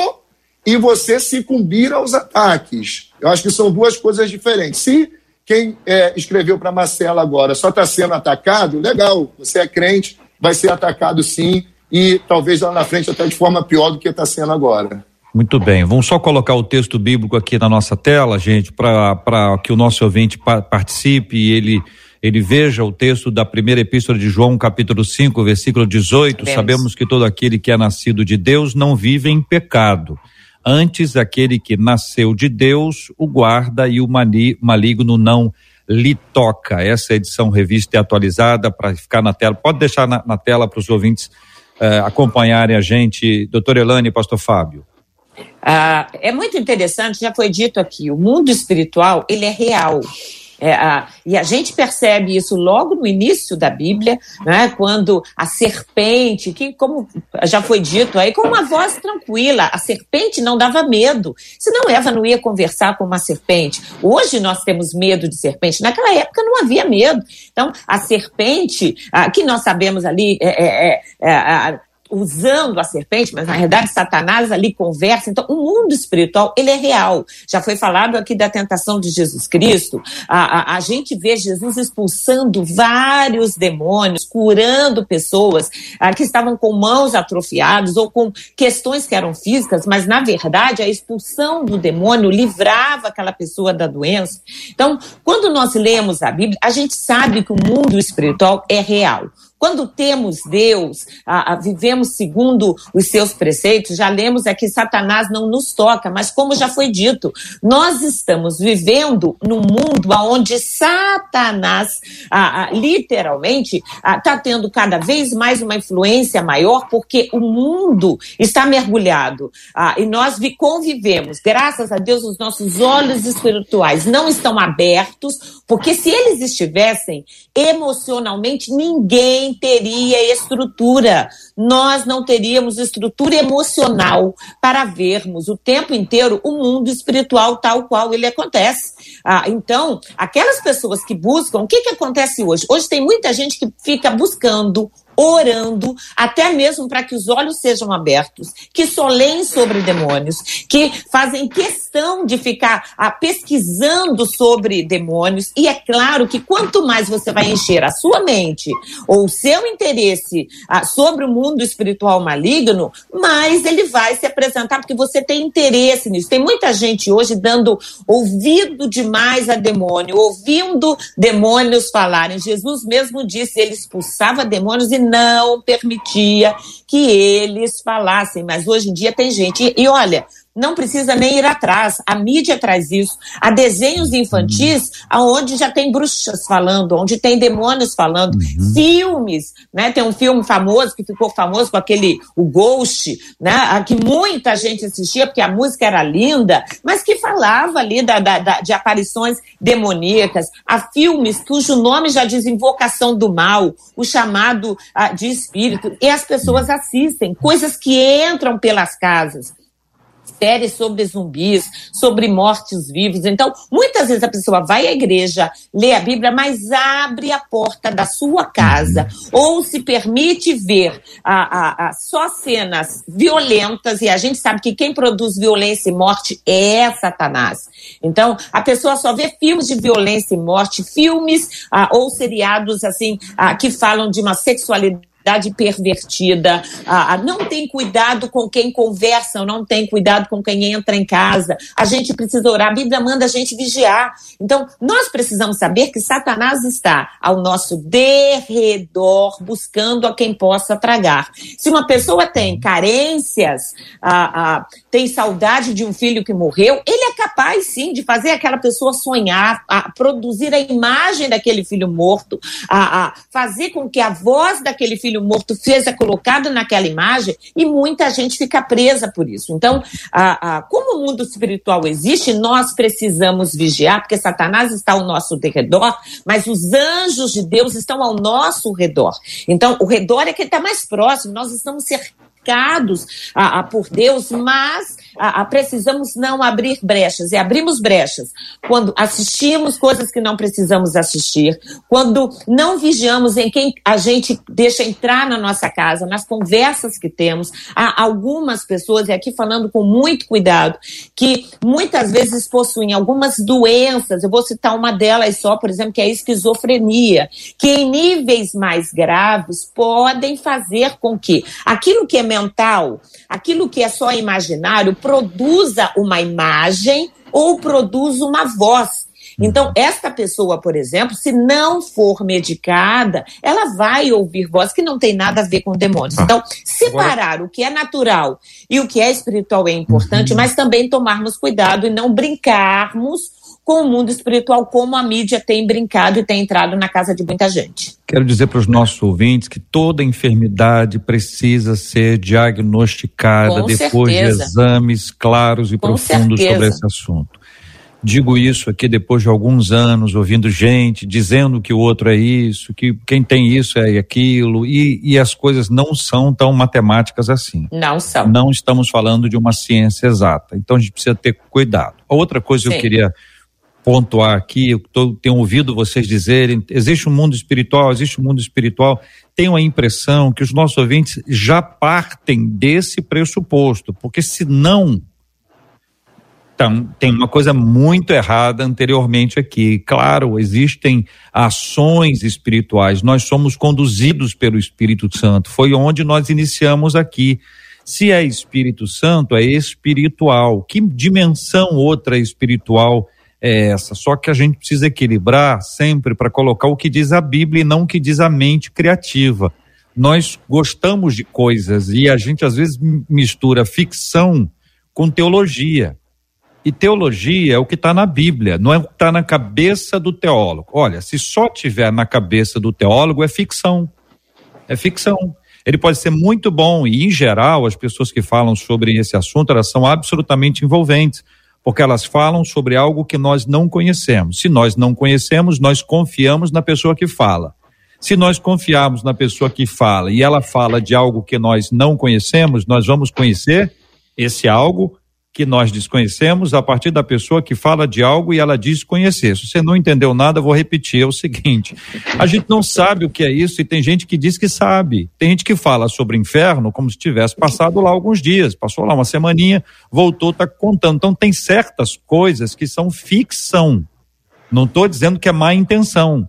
e você sucumbir aos ataques. Eu acho que são duas coisas diferentes. Se quem é, escreveu para Marcela agora só está sendo atacado, legal, você é crente, vai ser atacado sim, e talvez lá na frente até de forma pior do que está sendo agora. Muito bem, vamos só colocar o texto bíblico aqui na nossa tela, gente, para que o nosso ouvinte pa participe e ele ele veja o texto da primeira epístola de João, capítulo 5, versículo 18. Sabemos. Sabemos que todo aquele que é nascido de Deus não vive em pecado. Antes, aquele que nasceu de Deus o guarda e o maligno não lhe toca. Essa edição revista e atualizada para ficar na tela. Pode deixar na, na tela para os ouvintes uh, acompanharem a gente, doutor Elane e pastor Fábio. Ah, é muito interessante, já foi dito aqui, o mundo espiritual, ele é real. É, a, e a gente percebe isso logo no início da Bíblia, né, quando a serpente, que como já foi dito aí, com uma voz tranquila, a serpente não dava medo. Senão Eva não ia conversar com uma serpente. Hoje nós temos medo de serpente, naquela época não havia medo. Então, a serpente, a, que nós sabemos ali, é, é, é, é usando a serpente, mas na verdade Satanás ali conversa. Então, o mundo espiritual, ele é real. Já foi falado aqui da tentação de Jesus Cristo. A, a, a gente vê Jesus expulsando vários demônios, curando pessoas a, que estavam com mãos atrofiadas ou com questões que eram físicas, mas na verdade a expulsão do demônio livrava aquela pessoa da doença. Então, quando nós lemos a Bíblia, a gente sabe que o mundo espiritual é real. Quando temos Deus, a, a, vivemos segundo os seus preceitos, já lemos aqui, Satanás não nos toca, mas como já foi dito, nós estamos vivendo num mundo onde Satanás, a, literalmente, está tendo cada vez mais uma influência maior, porque o mundo está mergulhado e nós convivemos, graças a Deus, os nossos olhos espirituais não estão abertos, porque se eles estivessem emocionalmente, ninguém teria estrutura. Nós não teríamos estrutura emocional para vermos o tempo inteiro o mundo espiritual tal qual ele acontece. Ah, então, aquelas pessoas que buscam, o que, que acontece hoje? Hoje tem muita gente que fica buscando orando, até mesmo para que os olhos sejam abertos, que soleiem sobre demônios, que fazem questão questão de ficar ah, pesquisando sobre demônios, e é claro que quanto mais você vai encher a sua mente ou o seu interesse ah, sobre o mundo espiritual maligno, mais ele vai se apresentar, porque você tem interesse nisso. Tem muita gente hoje dando ouvido demais a demônio, ouvindo demônios falarem. Jesus mesmo disse, ele expulsava demônios e não permitia que eles falassem. Mas hoje em dia tem gente. e, e olha, não precisa nem ir atrás. A mídia traz isso. Há desenhos infantis onde já tem bruxas falando, onde tem demônios falando. Uhum. Filmes, né? Tem um filme famoso que ficou famoso com aquele, o Ghost, né? Que muita gente assistia porque a música era linda, mas que falava ali da, da, da de aparições demoníacas. Há filmes cujo nome já diz invocação do mal, o chamado ah, de espírito. E as pessoas assistem, coisas que entram pelas casas séries sobre zumbis, sobre mortos-vivos. Então, muitas vezes a pessoa vai à igreja, lê a Bíblia, mas abre a porta da sua casa ou se permite ver a, a, a, só cenas violentas, e a gente sabe que quem produz violência e morte é Satanás. Então, a pessoa só vê filmes de violência e morte, filmes ah, ou seriados assim ah, que falam de uma sexualidade pervertida, ah, não tem cuidado com quem conversa, não tem cuidado com quem entra em casa. A gente precisa orar, a Bíblia manda a gente vigiar. Então, nós precisamos saber que Satanás está ao nosso derredor, buscando a quem possa tragar. Se uma pessoa tem carências, ah, ah, tem saudade de um filho que morreu, ele é capaz sim de fazer aquela pessoa sonhar, a produzir a imagem daquele filho morto, a, a fazer com que a voz daquele filho filho morto seja colocado naquela imagem e muita gente fica presa por isso. Então, a, a, como o mundo espiritual existe, nós precisamos vigiar, porque Satanás está ao nosso redor, mas os anjos de Deus estão ao nosso redor. Então, o redor é que está mais próximo, nós estamos cercados a, a, por Deus, mas a, a, precisamos não abrir brechas, e abrimos brechas quando assistimos coisas que não precisamos assistir, quando não vigiamos em quem a gente deixa entrar na nossa casa, nas conversas que temos. Há algumas pessoas, e aqui falando com muito cuidado, que muitas vezes possuem algumas doenças, eu vou citar uma delas só, por exemplo, que é a esquizofrenia, que em níveis mais graves podem fazer com que aquilo que é mental, aquilo que é só imaginário, produza uma imagem ou produza uma voz. Então, esta pessoa, por exemplo, se não for medicada, ela vai ouvir voz que não tem nada a ver com demônios. Ah. Então, separar o que é natural e o que é espiritual é importante, uhum. mas também tomarmos cuidado e não brincarmos com o mundo espiritual, como a mídia tem brincado e tem entrado na casa de muita gente. Quero dizer para os nossos ouvintes que toda enfermidade precisa ser diagnosticada com depois certeza. de exames claros e com profundos certeza. sobre esse assunto. Digo isso aqui depois de alguns anos, ouvindo gente dizendo que o outro é isso, que quem tem isso é aquilo, e, e as coisas não são tão matemáticas assim. Não são. Não estamos falando de uma ciência exata. Então a gente precisa ter cuidado. A outra coisa Sim. que eu queria pontuar aqui, eu tô, tenho ouvido vocês dizerem, existe um mundo espiritual, existe um mundo espiritual. Tenho a impressão que os nossos ouvintes já partem desse pressuposto, porque senão então, tem uma coisa muito errada anteriormente aqui. Claro, existem ações espirituais, nós somos conduzidos pelo Espírito Santo, foi onde nós iniciamos aqui. Se é Espírito Santo, é espiritual. Que dimensão outra espiritual é essa. Só que a gente precisa equilibrar sempre para colocar o que diz a Bíblia e não o que diz a mente criativa. Nós gostamos de coisas e a gente às vezes mistura ficção com teologia. E teologia é o que está na Bíblia, não é o que está na cabeça do teólogo. Olha, se só tiver na cabeça do teólogo, é ficção. É ficção. Ele pode ser muito bom e, em geral, as pessoas que falam sobre esse assunto, elas são absolutamente envolventes porque elas falam sobre algo que nós não conhecemos. Se nós não conhecemos, nós confiamos na pessoa que fala. Se nós confiarmos na pessoa que fala e ela fala de algo que nós não conhecemos, nós vamos conhecer esse algo que nós desconhecemos a partir da pessoa que fala de algo e ela diz conhecer. Se você não entendeu nada, vou repetir, é o seguinte: a gente não sabe o que é isso e tem gente que diz que sabe. Tem gente que fala sobre inferno como se tivesse passado lá alguns dias, passou lá uma semaninha, voltou, está contando. Então tem certas coisas que são ficção. Não estou dizendo que é má intenção,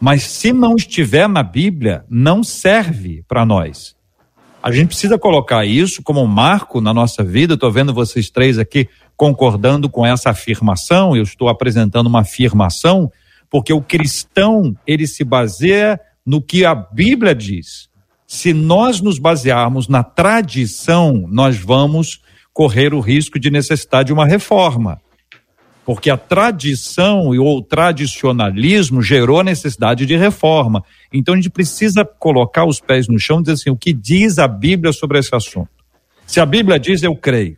mas se não estiver na Bíblia, não serve para nós. A gente precisa colocar isso como um marco na nossa vida. Estou vendo vocês três aqui concordando com essa afirmação. Eu estou apresentando uma afirmação, porque o cristão ele se baseia no que a Bíblia diz. Se nós nos basearmos na tradição, nós vamos correr o risco de necessitar de uma reforma porque a tradição ou o tradicionalismo gerou a necessidade de reforma. Então a gente precisa colocar os pés no chão e dizer assim: o que diz a Bíblia sobre esse assunto? Se a Bíblia diz, eu creio.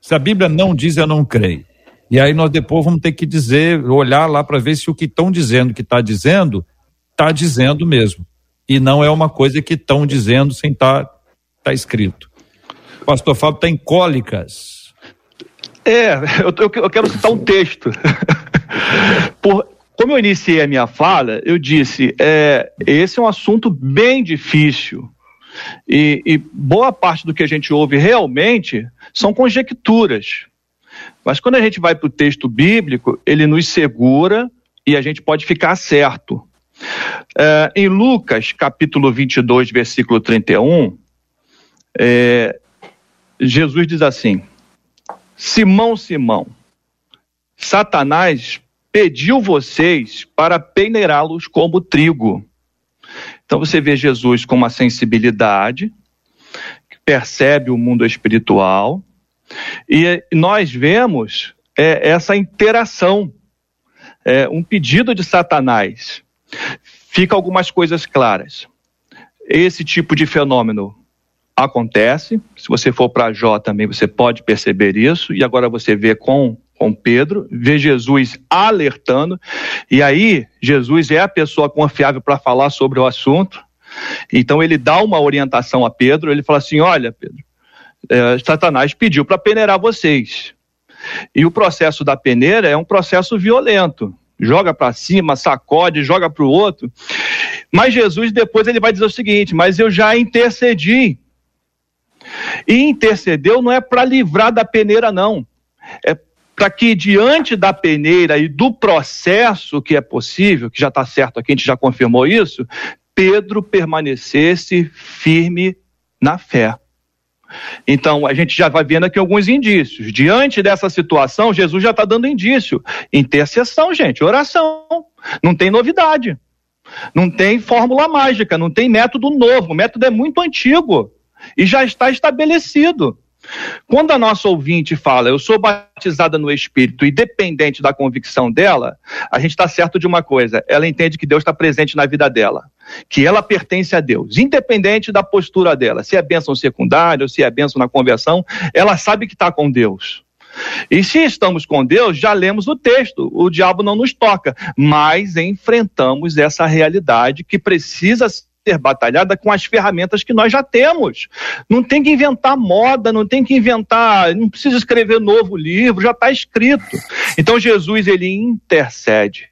Se a Bíblia não diz, eu não creio. E aí nós depois vamos ter que dizer, olhar lá para ver se o que estão dizendo que está dizendo, está dizendo mesmo. E não é uma coisa que estão dizendo sem estar tá, tá escrito. O pastor Fábio está em cólicas. É, eu, eu quero citar um texto. Por, como eu iniciei a minha fala, eu disse: é, esse é um assunto bem difícil. E, e boa parte do que a gente ouve realmente são conjecturas. Mas quando a gente vai para o texto bíblico, ele nos segura e a gente pode ficar certo. É, em Lucas, capítulo 22, versículo 31, é, Jesus diz assim: Simão, Simão, Satanás pediu vocês para peneirá-los como trigo. Então você vê Jesus com uma sensibilidade, que percebe o mundo espiritual, e nós vemos é, essa interação, é, um pedido de Satanás. Fica algumas coisas claras. Esse tipo de fenômeno acontece. Se você for para Jó também, você pode perceber isso. E agora você vê com, com Pedro, vê Jesus alertando. E aí, Jesus é a pessoa confiável para falar sobre o assunto. Então, ele dá uma orientação a Pedro. Ele fala assim: Olha, Pedro, é, Satanás pediu para peneirar vocês. E o processo da peneira é um processo violento. Joga para cima, sacode, joga para o outro. Mas Jesus depois ele vai dizer o seguinte: Mas eu já intercedi e intercedeu não é para livrar da peneira, não. É para que diante da peneira e do processo que é possível, que já está certo aqui, a gente já confirmou isso, Pedro permanecesse firme na fé. Então, a gente já vai vendo aqui alguns indícios. Diante dessa situação, Jesus já está dando indício. Intercessão, gente, oração. Não tem novidade. Não tem fórmula mágica, não tem método novo. O método é muito antigo e já está estabelecido. Quando a nossa ouvinte fala, eu sou batizada no Espírito, independente da convicção dela, a gente está certo de uma coisa: ela entende que Deus está presente na vida dela, que ela pertence a Deus, independente da postura dela, se é bênção secundária ou se é bênção na conversão, ela sabe que está com Deus. E se estamos com Deus, já lemos o texto, o diabo não nos toca, mas enfrentamos essa realidade que precisa ser batalhada com as ferramentas que nós já temos. Não tem que inventar moda, não tem que inventar, não precisa escrever novo livro, já está escrito. Então Jesus ele intercede.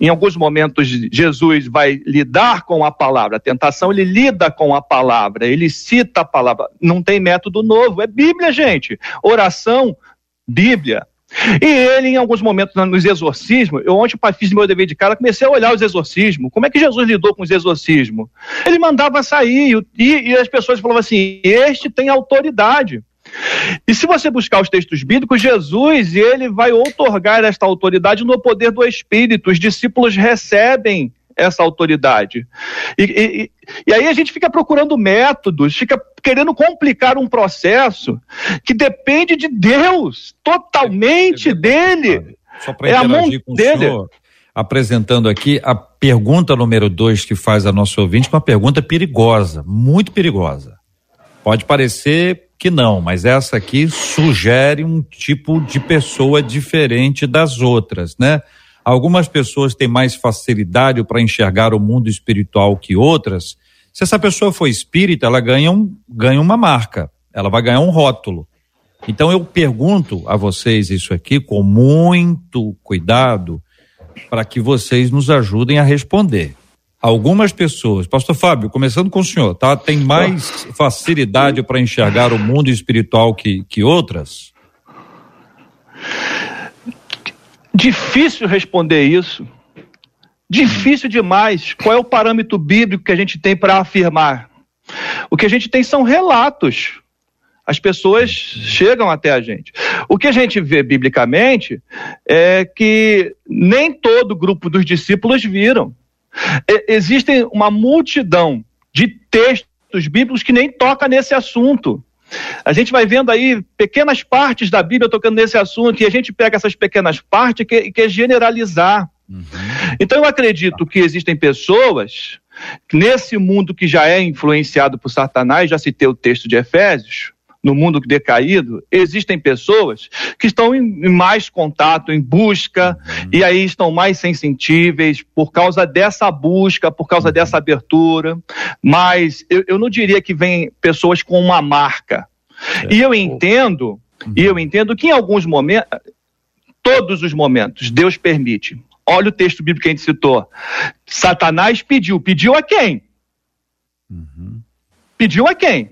Em alguns momentos, Jesus vai lidar com a palavra. A tentação, ele lida com a palavra, ele cita a palavra. Não tem método novo, é Bíblia, gente. Oração, Bíblia. E ele, em alguns momentos, nos exorcismos, eu ontem fiz meu dever de cara, comecei a olhar os exorcismos. Como é que Jesus lidou com os exorcismos? Ele mandava sair e, e as pessoas falavam assim: este tem autoridade. E se você buscar os textos bíblicos, Jesus ele vai outorgar esta autoridade no poder do Espírito. Os discípulos recebem essa autoridade. E, e, e, aí a gente fica procurando métodos, fica querendo complicar um processo que depende de Deus, totalmente é, é dele. Só para é mão com dele. O senhor, apresentando aqui a pergunta número dois que faz a nossa ouvinte, uma pergunta perigosa, muito perigosa. Pode parecer que não, mas essa aqui sugere um tipo de pessoa diferente das outras, né? Algumas pessoas têm mais facilidade para enxergar o mundo espiritual que outras. Se essa pessoa for espírita, ela ganha, um, ganha uma marca, ela vai ganhar um rótulo. Então eu pergunto a vocês isso aqui com muito cuidado para que vocês nos ajudem a responder. Algumas pessoas, Pastor Fábio, começando com o senhor, tá? Tem mais facilidade para enxergar o mundo espiritual que, que outras? Difícil responder isso. Difícil demais. Qual é o parâmetro bíblico que a gente tem para afirmar? O que a gente tem são relatos. As pessoas chegam até a gente. O que a gente vê biblicamente é que nem todo grupo dos discípulos viram. É, existem uma multidão de textos bíblicos que nem toca nesse assunto. A gente vai vendo aí pequenas partes da Bíblia tocando nesse assunto e a gente pega essas pequenas partes e quer generalizar. Uhum. Então eu acredito que existem pessoas nesse mundo que já é influenciado por Satanás, já citei o texto de Efésios, no mundo decaído, existem pessoas que estão em mais contato, em busca, uhum. e aí estão mais sensitíveis por causa dessa busca, por causa uhum. dessa abertura. Mas eu, eu, não diria que vem pessoas com uma marca. É. E eu entendo, uhum. e eu entendo que em alguns momentos, todos os momentos, Deus permite. Olha o texto bíblico que a gente citou. Satanás pediu. Pediu a quem? Uhum. Pediu a quem?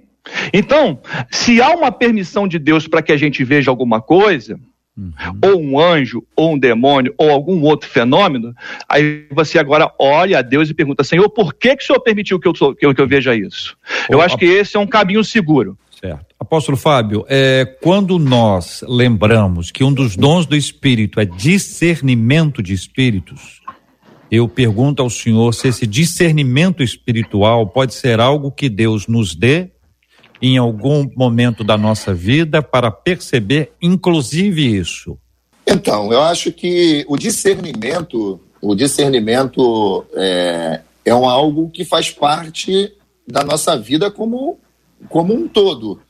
Então, se há uma permissão de Deus para que a gente veja alguma coisa, uhum. ou um anjo, ou um demônio, ou algum outro fenômeno, aí você agora olha a Deus e pergunta: Senhor, por que, que o Senhor permitiu que eu, que eu, que eu veja isso? Eu acho que esse é um caminho seguro. Certo. Apóstolo Fábio, é, quando nós lembramos que um dos dons do Espírito é discernimento de espíritos, eu pergunto ao senhor se esse discernimento espiritual pode ser algo que Deus nos dê em algum momento da nossa vida para perceber, inclusive, isso? Então, eu acho que o discernimento, o discernimento é, é um algo que faz parte da nossa vida como, como um todo.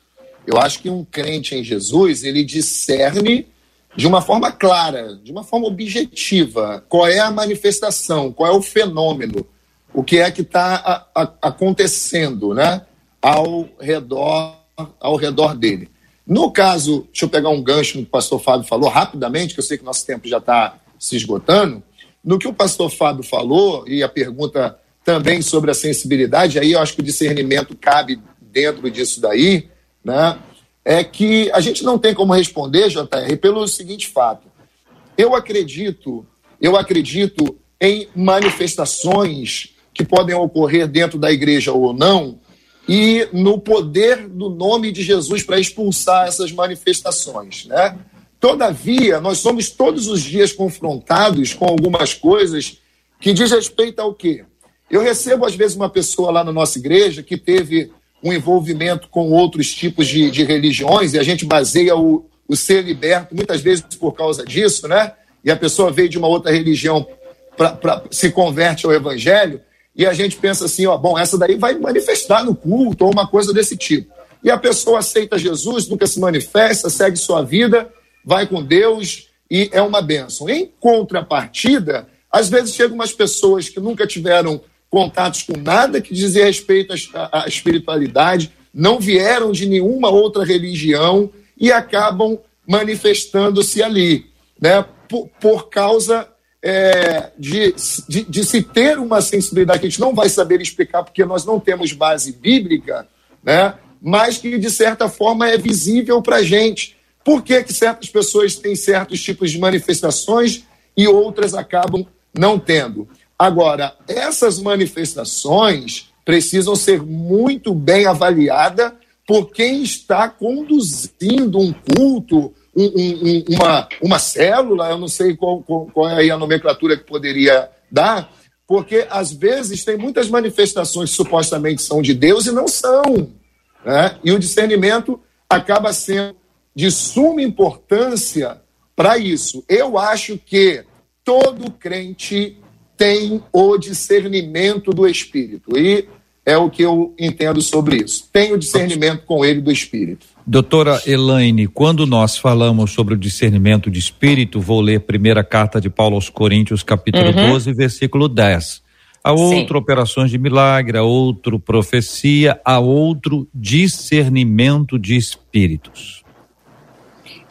Eu acho que um crente em Jesus, ele discerne de uma forma clara, de uma forma objetiva, qual é a manifestação, qual é o fenômeno, o que é que está acontecendo, né? Ao redor, ao redor dele. No caso, deixa eu pegar um gancho no que o pastor Fábio falou rapidamente, que eu sei que nosso tempo já está se esgotando. No que o pastor Fábio falou, e a pergunta também sobre a sensibilidade, aí eu acho que o discernimento cabe dentro disso daí, né? É que a gente não tem como responder, JR, pelo seguinte fato. Eu acredito, eu acredito em manifestações que podem ocorrer dentro da igreja ou não, e no poder do nome de Jesus para expulsar essas manifestações, né? Todavia, nós somos todos os dias confrontados com algumas coisas que diz respeito ao quê? Eu recebo, às vezes, uma pessoa lá na nossa igreja que teve um envolvimento com outros tipos de, de religiões, e a gente baseia o, o ser liberto muitas vezes por causa disso, né? E a pessoa veio de uma outra religião, pra se converte ao evangelho, e a gente pensa assim, ó, bom, essa daí vai manifestar no culto ou uma coisa desse tipo. E a pessoa aceita Jesus, nunca se manifesta, segue sua vida, vai com Deus e é uma bênção. Em contrapartida, às vezes chegam umas pessoas que nunca tiveram contatos com nada que dizia respeito à, à espiritualidade, não vieram de nenhuma outra religião e acabam manifestando-se ali, né? Por, por causa é, de, de, de, se ter uma sensibilidade que a gente não vai saber explicar porque nós não temos base bíblica, né? mas que de certa forma é visível para a gente. Por que, que certas pessoas têm certos tipos de manifestações e outras acabam não tendo? Agora, essas manifestações precisam ser muito bem avaliadas por quem está conduzindo um culto, um, um, uma, uma célula, eu não sei qual, qual, qual é a nomenclatura que poderia dar, porque às vezes tem muitas manifestações que supostamente são de Deus e não são. Né? E o discernimento acaba sendo de suma importância para isso. Eu acho que todo crente tem o discernimento do Espírito. E é o que eu entendo sobre isso. Tem o discernimento com ele do Espírito. Doutora Elaine, quando nós falamos sobre o discernimento de espírito, vou ler a primeira carta de Paulo aos Coríntios, capítulo uhum. 12, versículo 10. Há outro Sim. operações de milagre, há outro profecia, há outro discernimento de espíritos.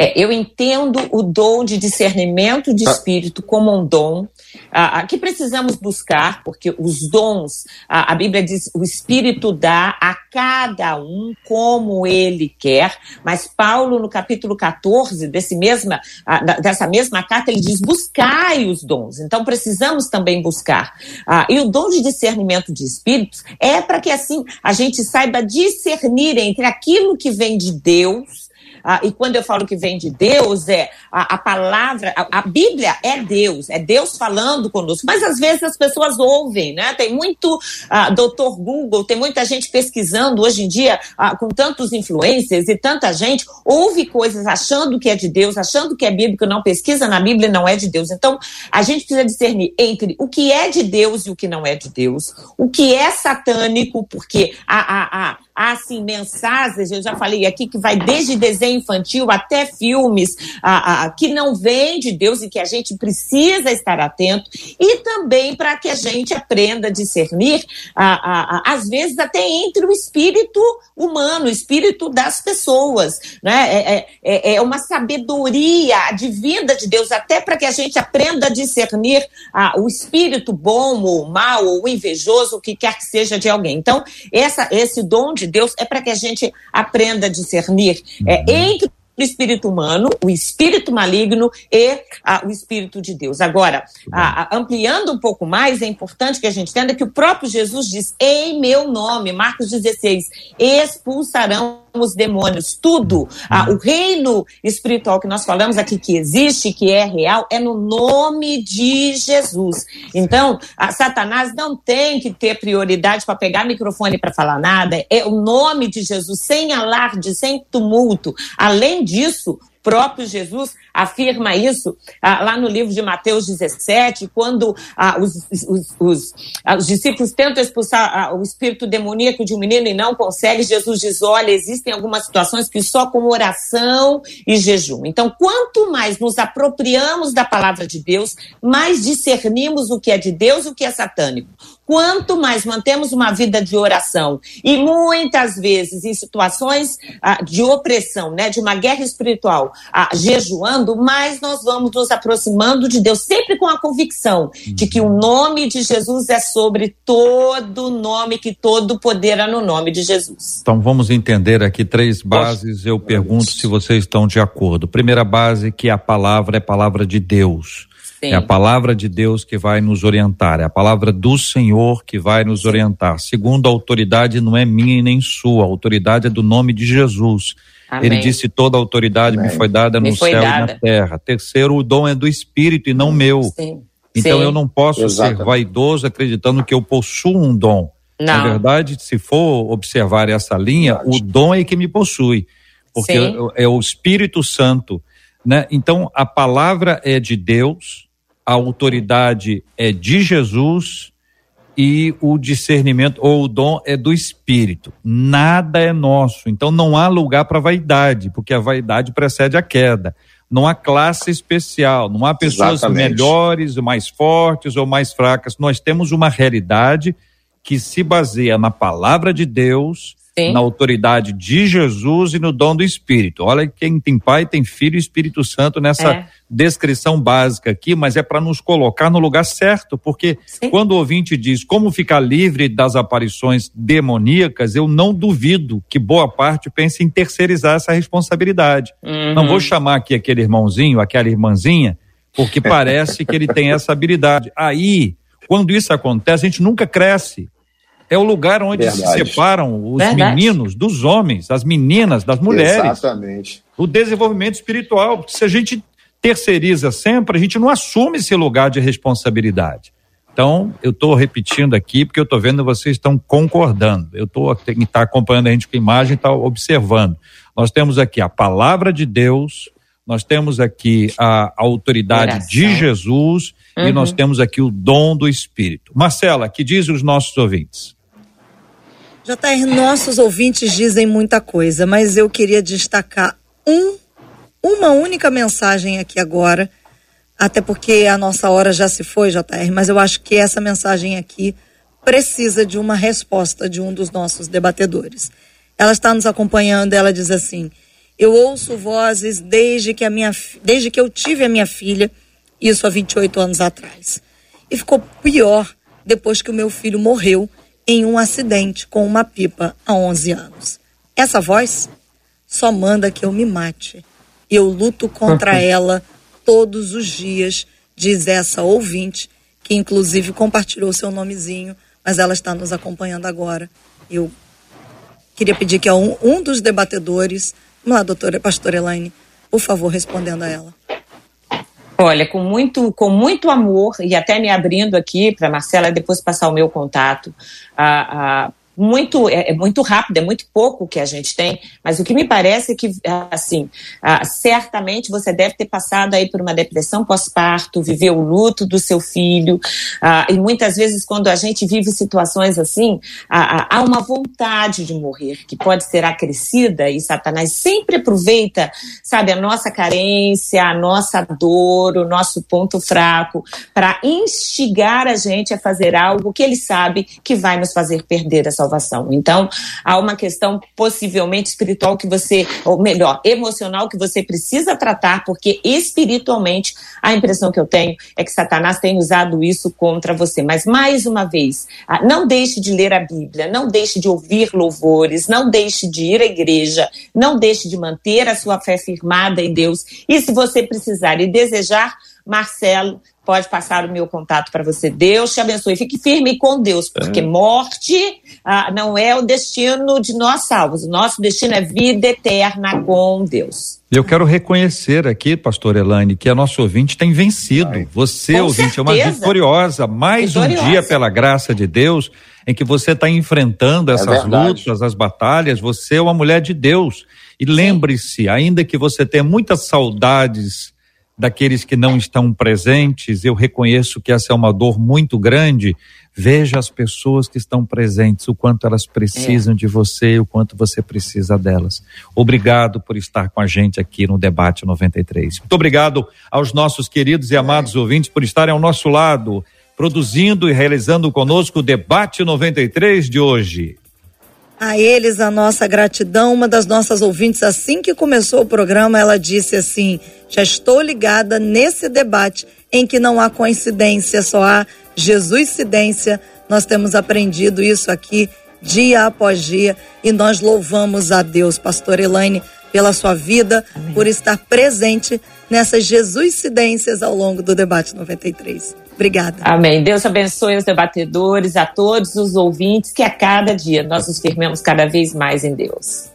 É, eu entendo o dom de discernimento de tá. espírito como um dom ah, que precisamos buscar, porque os dons, a, a Bíblia diz, o Espírito dá a cada um como ele quer, mas Paulo, no capítulo 14 desse mesma, dessa mesma carta, ele diz: buscai os dons. Então precisamos também buscar. Ah, e o dom de discernimento de espíritos é para que assim a gente saiba discernir entre aquilo que vem de Deus ah, e quando eu falo que vem de Deus, é a, a palavra, a, a, Bíblia é Deus, é Deus falando conosco. Mas às vezes as pessoas ouvem, né? Tem muito ah, doutor Google, tem muita gente pesquisando hoje em dia, ah, com tantos influencers e tanta gente, ouve coisas achando que é de Deus, achando que é bíblico, não pesquisa na Bíblia, não é de Deus. Então, a gente precisa discernir entre o que é de Deus e o que não é de Deus, o que é satânico, porque a, a, a há assim mensagens, eu já falei aqui, que vai desde desenho infantil até filmes a, a, que não vêm de Deus e que a gente precisa estar atento, e também para que a gente aprenda a discernir, a, às vezes até entre o espírito humano, o espírito das pessoas. Né? É, é, é, é uma sabedoria advinda de Deus, até para que a gente aprenda a discernir o espírito bom ou mal, ou invejoso, o que quer que seja de alguém. Então, essa, esse dom de Deus é para que a gente aprenda a discernir é, entre o espírito humano, o espírito maligno e ah, o espírito de Deus. Agora, ah, ampliando um pouco mais, é importante que a gente entenda que o próprio Jesus diz: em meu nome, Marcos 16, expulsarão os demônios, tudo. Ah, o reino espiritual que nós falamos aqui que existe, que é real, é no nome de Jesus. Então, Satanás não tem que ter prioridade para pegar microfone para falar nada. É o nome de Jesus, sem alarde, sem tumulto. Além disso, próprio Jesus afirma isso ah, lá no livro de Mateus 17, quando ah, os, os, os, ah, os, discípulos tentam expulsar ah, o espírito demoníaco de um menino e não conseguem. Jesus diz: olha, existem algumas situações que só com oração e jejum. Então, quanto mais nos apropriamos da palavra de Deus, mais discernimos o que é de Deus e o que é satânico. Quanto mais mantemos uma vida de oração e muitas vezes em situações ah, de opressão, né, de uma guerra espiritual, ah, jejuando, mais nós vamos nos aproximando de Deus, sempre com a convicção de que o nome de Jesus é sobre todo nome, que todo poder é no nome de Jesus. Então vamos entender aqui três bases. Eu pergunto se vocês estão de acordo. Primeira base que a palavra é palavra de Deus. Sim. É a palavra de Deus que vai nos orientar, é a palavra do Senhor que vai nos Sim. orientar. Segundo, a autoridade não é minha e nem sua, a autoridade é do nome de Jesus. Amém. Ele disse: toda a autoridade Amém. me foi dada me no foi céu dada. e na terra. Terceiro, o dom é do Espírito e não meu. Sim. Então eu não posso Exatamente. ser vaidoso acreditando que eu possuo um dom. Não. Na verdade, se for observar essa linha, o dom é que me possui, porque é o Espírito Santo. Né? Então, a palavra é de Deus, a autoridade é de Jesus e o discernimento ou o dom é do Espírito. Nada é nosso. Então não há lugar para vaidade, porque a vaidade precede a queda. Não há classe especial, não há pessoas Exatamente. melhores, mais fortes ou mais fracas. Nós temos uma realidade que se baseia na palavra de Deus Sim. na autoridade de Jesus e no dom do Espírito. Olha, quem tem Pai tem Filho e Espírito Santo nessa é. descrição básica aqui, mas é para nos colocar no lugar certo, porque Sim. quando o ouvinte diz como ficar livre das aparições demoníacas, eu não duvido que boa parte pense em terceirizar essa responsabilidade. Uhum. Não vou chamar aqui aquele irmãozinho, aquela irmãzinha, porque parece que ele tem essa habilidade. Aí, quando isso acontece, a gente nunca cresce. É o lugar onde Verdade. se separam os Verdade. meninos dos homens, as meninas das mulheres. Exatamente. O desenvolvimento espiritual. Se a gente terceiriza sempre, a gente não assume esse lugar de responsabilidade. Então, eu estou repetindo aqui, porque eu estou vendo vocês estão concordando. Eu estou tá acompanhando a gente com a imagem, está observando. Nós temos aqui a palavra de Deus, nós temos aqui a, autoridade de Jesus uhum. e nós temos aqui o dom do Espírito. Marcela, que diz os nossos ouvintes? JR, nossos ouvintes dizem muita coisa, mas eu queria destacar um, uma única mensagem aqui agora, até porque a nossa hora já se foi, JR, mas eu acho que essa mensagem aqui precisa de uma resposta de um dos nossos debatedores. Ela está nos acompanhando, ela diz assim: Eu ouço vozes desde que, a minha, desde que eu tive a minha filha, isso há 28 anos atrás. E ficou pior depois que o meu filho morreu em um acidente com uma pipa há 11 anos. Essa voz só manda que eu me mate. Eu luto contra ela todos os dias, diz essa ouvinte, que inclusive compartilhou seu nomezinho, mas ela está nos acompanhando agora. Eu queria pedir que a um, um dos debatedores Vamos lá, doutora, pastora Elaine, por favor, respondendo a ela. Olha, com muito, com muito amor e até me abrindo aqui para Marcela depois passar o meu contato, muito é, é, muito rápido, é muito pouco que a gente tem, mas o que me parece é que assim, ah, certamente você deve ter passado aí por uma depressão pós-parto, viveu o luto do seu filho, ah, e muitas vezes quando a gente vive situações assim, ah, há uma vontade de morrer que pode ser acrescida e Satanás sempre aproveita, sabe, a nossa carência, a nossa dor, o nosso ponto fraco para instigar a gente a fazer algo que ele sabe que vai nos fazer perder a salvação salvação. Então, há uma questão possivelmente espiritual que você, ou melhor, emocional que você precisa tratar, porque espiritualmente a impressão que eu tenho é que Satanás tem usado isso contra você. Mas, mais uma vez, ah, não deixe de ler a Bíblia, não deixe de ouvir louvores, não deixe de ir à igreja, não deixe de manter a sua fé firmada em Deus. E se você precisar e desejar, Marcelo pode passar o meu contato para você. Deus te abençoe. Fique firme com Deus, porque é. morte ah, não é o destino de nós salvos. O nosso destino é vida eterna com Deus. Eu quero reconhecer aqui, pastor Elane, que a nossa ouvinte tem vencido. Ai. Você, com ouvinte, certeza. é uma vitoriosa. Mais vitoriosa. um dia, pela graça de Deus, em que você está enfrentando é essas é lutas, as batalhas. Você é uma mulher de Deus. E lembre-se, ainda que você tenha muitas saudades daqueles que não estão presentes, eu reconheço que essa é uma dor muito grande. Veja as pessoas que estão presentes, o quanto elas precisam é. de você, o quanto você precisa delas. Obrigado por estar com a gente aqui no Debate 93. Muito obrigado aos nossos queridos e amados é. ouvintes por estarem ao nosso lado, produzindo e realizando conosco o Debate 93 de hoje. A eles a nossa gratidão. Uma das nossas ouvintes, assim que começou o programa, ela disse assim: já estou ligada nesse debate em que não há coincidência, só há Jesuscidência. Nós temos aprendido isso aqui dia após dia e nós louvamos a Deus, Pastor Elaine, pela sua vida, Amém. por estar presente nessas Jesuscidências ao longo do debate 93. Obrigada. Amém. Deus abençoe os debatedores, a todos os ouvintes, que a cada dia nós nos firmemos cada vez mais em Deus.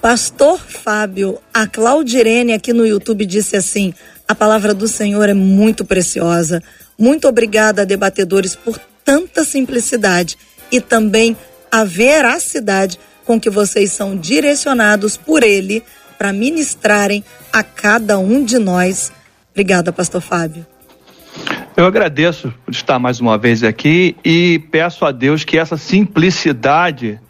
Pastor Fábio, a Claudirene aqui no YouTube disse assim: a palavra do Senhor é muito preciosa. Muito obrigada, debatedores, por tanta simplicidade e também a veracidade com que vocês são direcionados por Ele para ministrarem a cada um de nós. Obrigada, Pastor Fábio. Eu agradeço por estar mais uma vez aqui e peço a Deus que essa simplicidade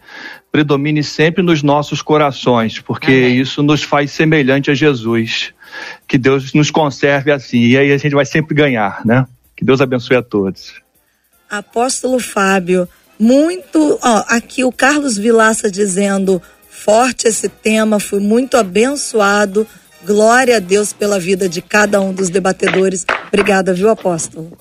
predomine sempre nos nossos corações, porque Amém. isso nos faz semelhante a Jesus. Que Deus nos conserve assim, e aí a gente vai sempre ganhar, né? Que Deus abençoe a todos. Apóstolo Fábio, muito. Ó, aqui o Carlos Vilaça dizendo: forte esse tema, fui muito abençoado Glória a Deus pela vida de cada um dos debatedores. Obrigada, viu, apóstolo?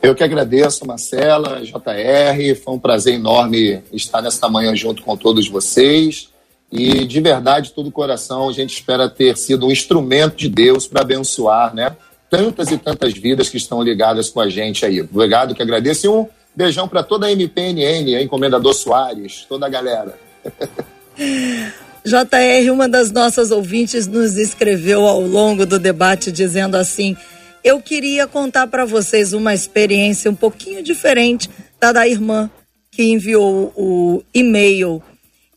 Eu que agradeço, Marcela, JR. Foi um prazer enorme estar nesta manhã junto com todos vocês. E de verdade, todo o coração, a gente espera ter sido um instrumento de Deus para abençoar, né? Tantas e tantas vidas que estão ligadas com a gente aí. Obrigado, que agradeço. E um beijão para toda a MPNN, a Encomendador Soares, toda a galera. JR, uma das nossas ouvintes, nos escreveu ao longo do debate dizendo assim: Eu queria contar para vocês uma experiência um pouquinho diferente da da irmã que enviou o e-mail.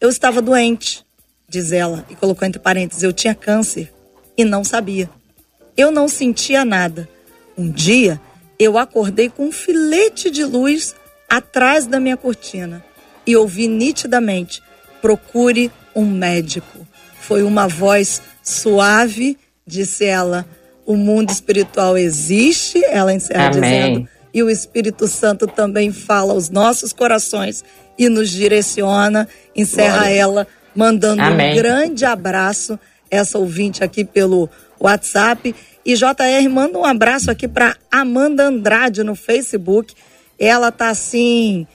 Eu estava doente, diz ela, e colocou entre parênteses: Eu tinha câncer e não sabia. Eu não sentia nada. Um dia, eu acordei com um filete de luz atrás da minha cortina e ouvi nitidamente procure um médico. Foi uma voz suave, disse ela. O mundo espiritual existe, ela encerra Amém. dizendo, e o Espírito Santo também fala aos nossos corações e nos direciona. Encerra Glória. ela mandando Amém. um grande abraço, essa ouvinte aqui pelo WhatsApp. E JR manda um abraço aqui para Amanda Andrade no Facebook. Ela tá assim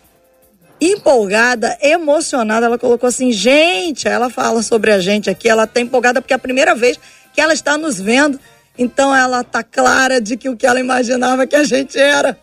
empolgada, emocionada. Ela colocou assim, gente, ela fala sobre a gente aqui. Ela tá empolgada porque é a primeira vez que ela está nos vendo. Então ela tá clara de que o que ela imaginava que a gente era.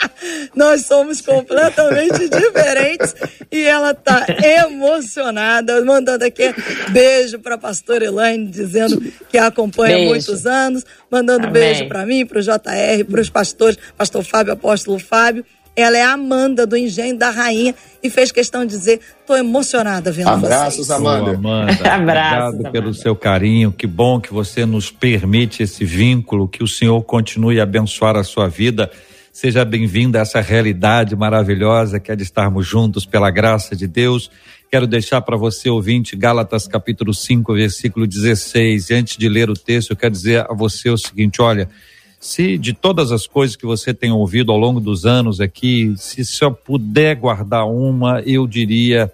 Nós somos completamente diferentes e ela tá emocionada, mandando aqui beijo para pastora Elaine dizendo que a acompanha há muitos anos, mandando Amém. beijo para mim, para o JR, para os pastores, pastor Fábio, apóstolo Fábio. Ela é a Amanda do Engenho da Rainha e fez questão de dizer: estou emocionada vendo Abraços, vocês. Amanda. Oh, Amanda. Abraços, obrigado pelo seu carinho. Que bom que você nos permite esse vínculo. Que o Senhor continue a abençoar a sua vida. Seja bem-vinda a essa realidade maravilhosa que é de estarmos juntos pela graça de Deus. Quero deixar para você, ouvinte, Gálatas capítulo 5, versículo 16. E antes de ler o texto, eu quero dizer a você o seguinte: olha se de todas as coisas que você tem ouvido ao longo dos anos aqui, se só puder guardar uma, eu diria,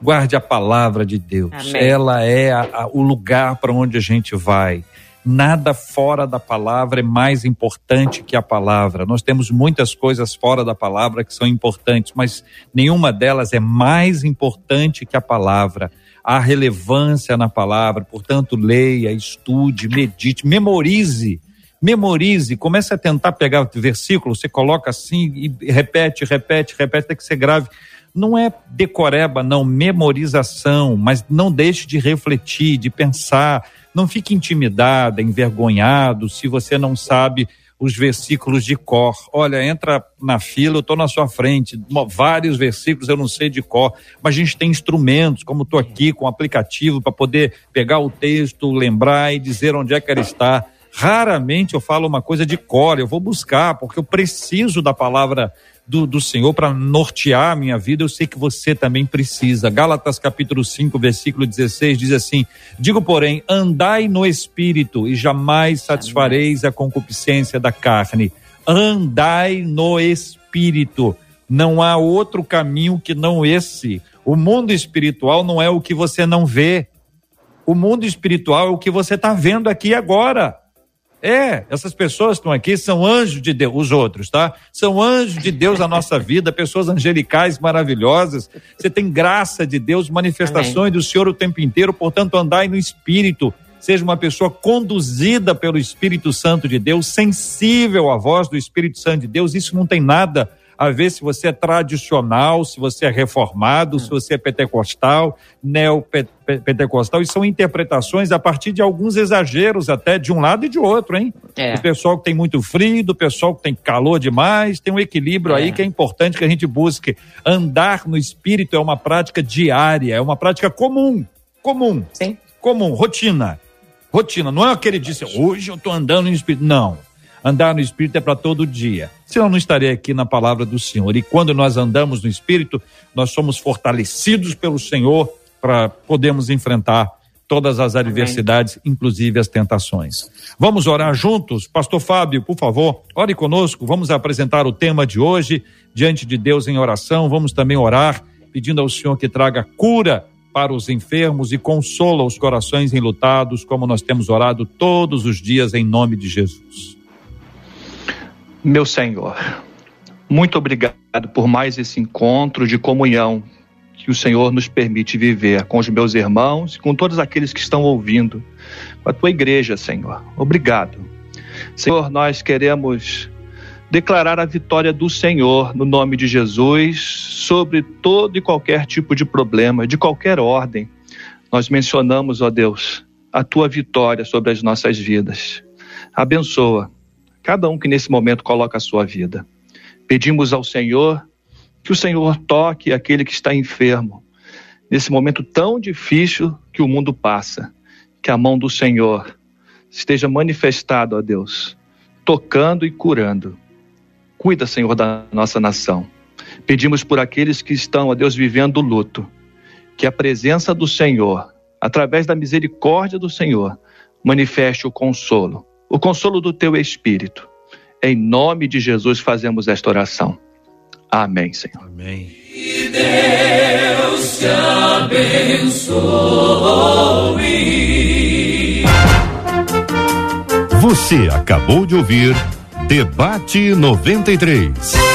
guarde a palavra de Deus. Amém. Ela é a, a, o lugar para onde a gente vai. Nada fora da palavra é mais importante que a palavra. Nós temos muitas coisas fora da palavra que são importantes, mas nenhuma delas é mais importante que a palavra. Há relevância na palavra, portanto, leia, estude, medite, memorize memorize, comece a tentar pegar versículo, você coloca assim e repete, repete, repete, até que você grave. Não é decoreba, não, memorização, mas não deixe de refletir, de pensar. Não fique intimidada, envergonhado, se você não sabe os versículos de cor. Olha, entra na fila, eu estou na sua frente, vários versículos eu não sei de cor, mas a gente tem instrumentos, como estou aqui com aplicativo para poder pegar o texto, lembrar e dizer onde é que ele está. Raramente eu falo uma coisa de cor, eu vou buscar, porque eu preciso da palavra do, do Senhor para nortear a minha vida. Eu sei que você também precisa. Gálatas capítulo 5, versículo 16 diz assim: Digo, porém, andai no espírito e jamais satisfareis a concupiscência da carne. Andai no espírito. Não há outro caminho que não esse. O mundo espiritual não é o que você não vê. O mundo espiritual é o que você está vendo aqui agora. É, essas pessoas que estão aqui são anjos de Deus, os outros, tá? São anjos de Deus na nossa vida, pessoas angelicais maravilhosas. Você tem graça de Deus, manifestações Amém. do Senhor o tempo inteiro, portanto, andai no espírito. Seja uma pessoa conduzida pelo Espírito Santo de Deus, sensível à voz do Espírito Santo de Deus. Isso não tem nada a ver se você é tradicional, se você é reformado, se você é pentecostal, neopentecostal, e são interpretações a partir de alguns exageros até de um lado e de outro, hein? É. Do pessoal que tem muito frio, do pessoal que tem calor demais, tem um equilíbrio é. aí que é importante que a gente busque. Andar no espírito é uma prática diária, é uma prática comum, comum, Sim. comum, rotina, rotina, não é aquele dia, hoje eu estou andando no espírito, não. Andar no Espírito é para todo dia. Senão não estaria aqui na palavra do Senhor. E quando nós andamos no Espírito, nós somos fortalecidos pelo Senhor para podermos enfrentar todas as adversidades, Amém. inclusive as tentações. Vamos orar juntos? Pastor Fábio, por favor, ore conosco. Vamos apresentar o tema de hoje diante de Deus em oração. Vamos também orar pedindo ao Senhor que traga cura para os enfermos e consola os corações enlutados, como nós temos orado todos os dias em nome de Jesus. Meu Senhor, muito obrigado por mais esse encontro de comunhão que o Senhor nos permite viver com os meus irmãos e com todos aqueles que estão ouvindo, com a tua igreja, Senhor. Obrigado. Senhor, nós queremos declarar a vitória do Senhor no nome de Jesus sobre todo e qualquer tipo de problema, de qualquer ordem. Nós mencionamos, ó Deus, a tua vitória sobre as nossas vidas. Abençoa cada um que nesse momento coloca a sua vida. Pedimos ao Senhor que o Senhor toque aquele que está enfermo, nesse momento tão difícil que o mundo passa. Que a mão do Senhor esteja manifestada, ó Deus, tocando e curando. Cuida, Senhor, da nossa nação. Pedimos por aqueles que estão, ó Deus, vivendo luto, que a presença do Senhor, através da misericórdia do Senhor, manifeste o consolo o consolo do teu espírito. Em nome de Jesus fazemos esta oração. Amém, Senhor. Amém. Que Deus te abençoe. Você acabou de ouvir Debate 93.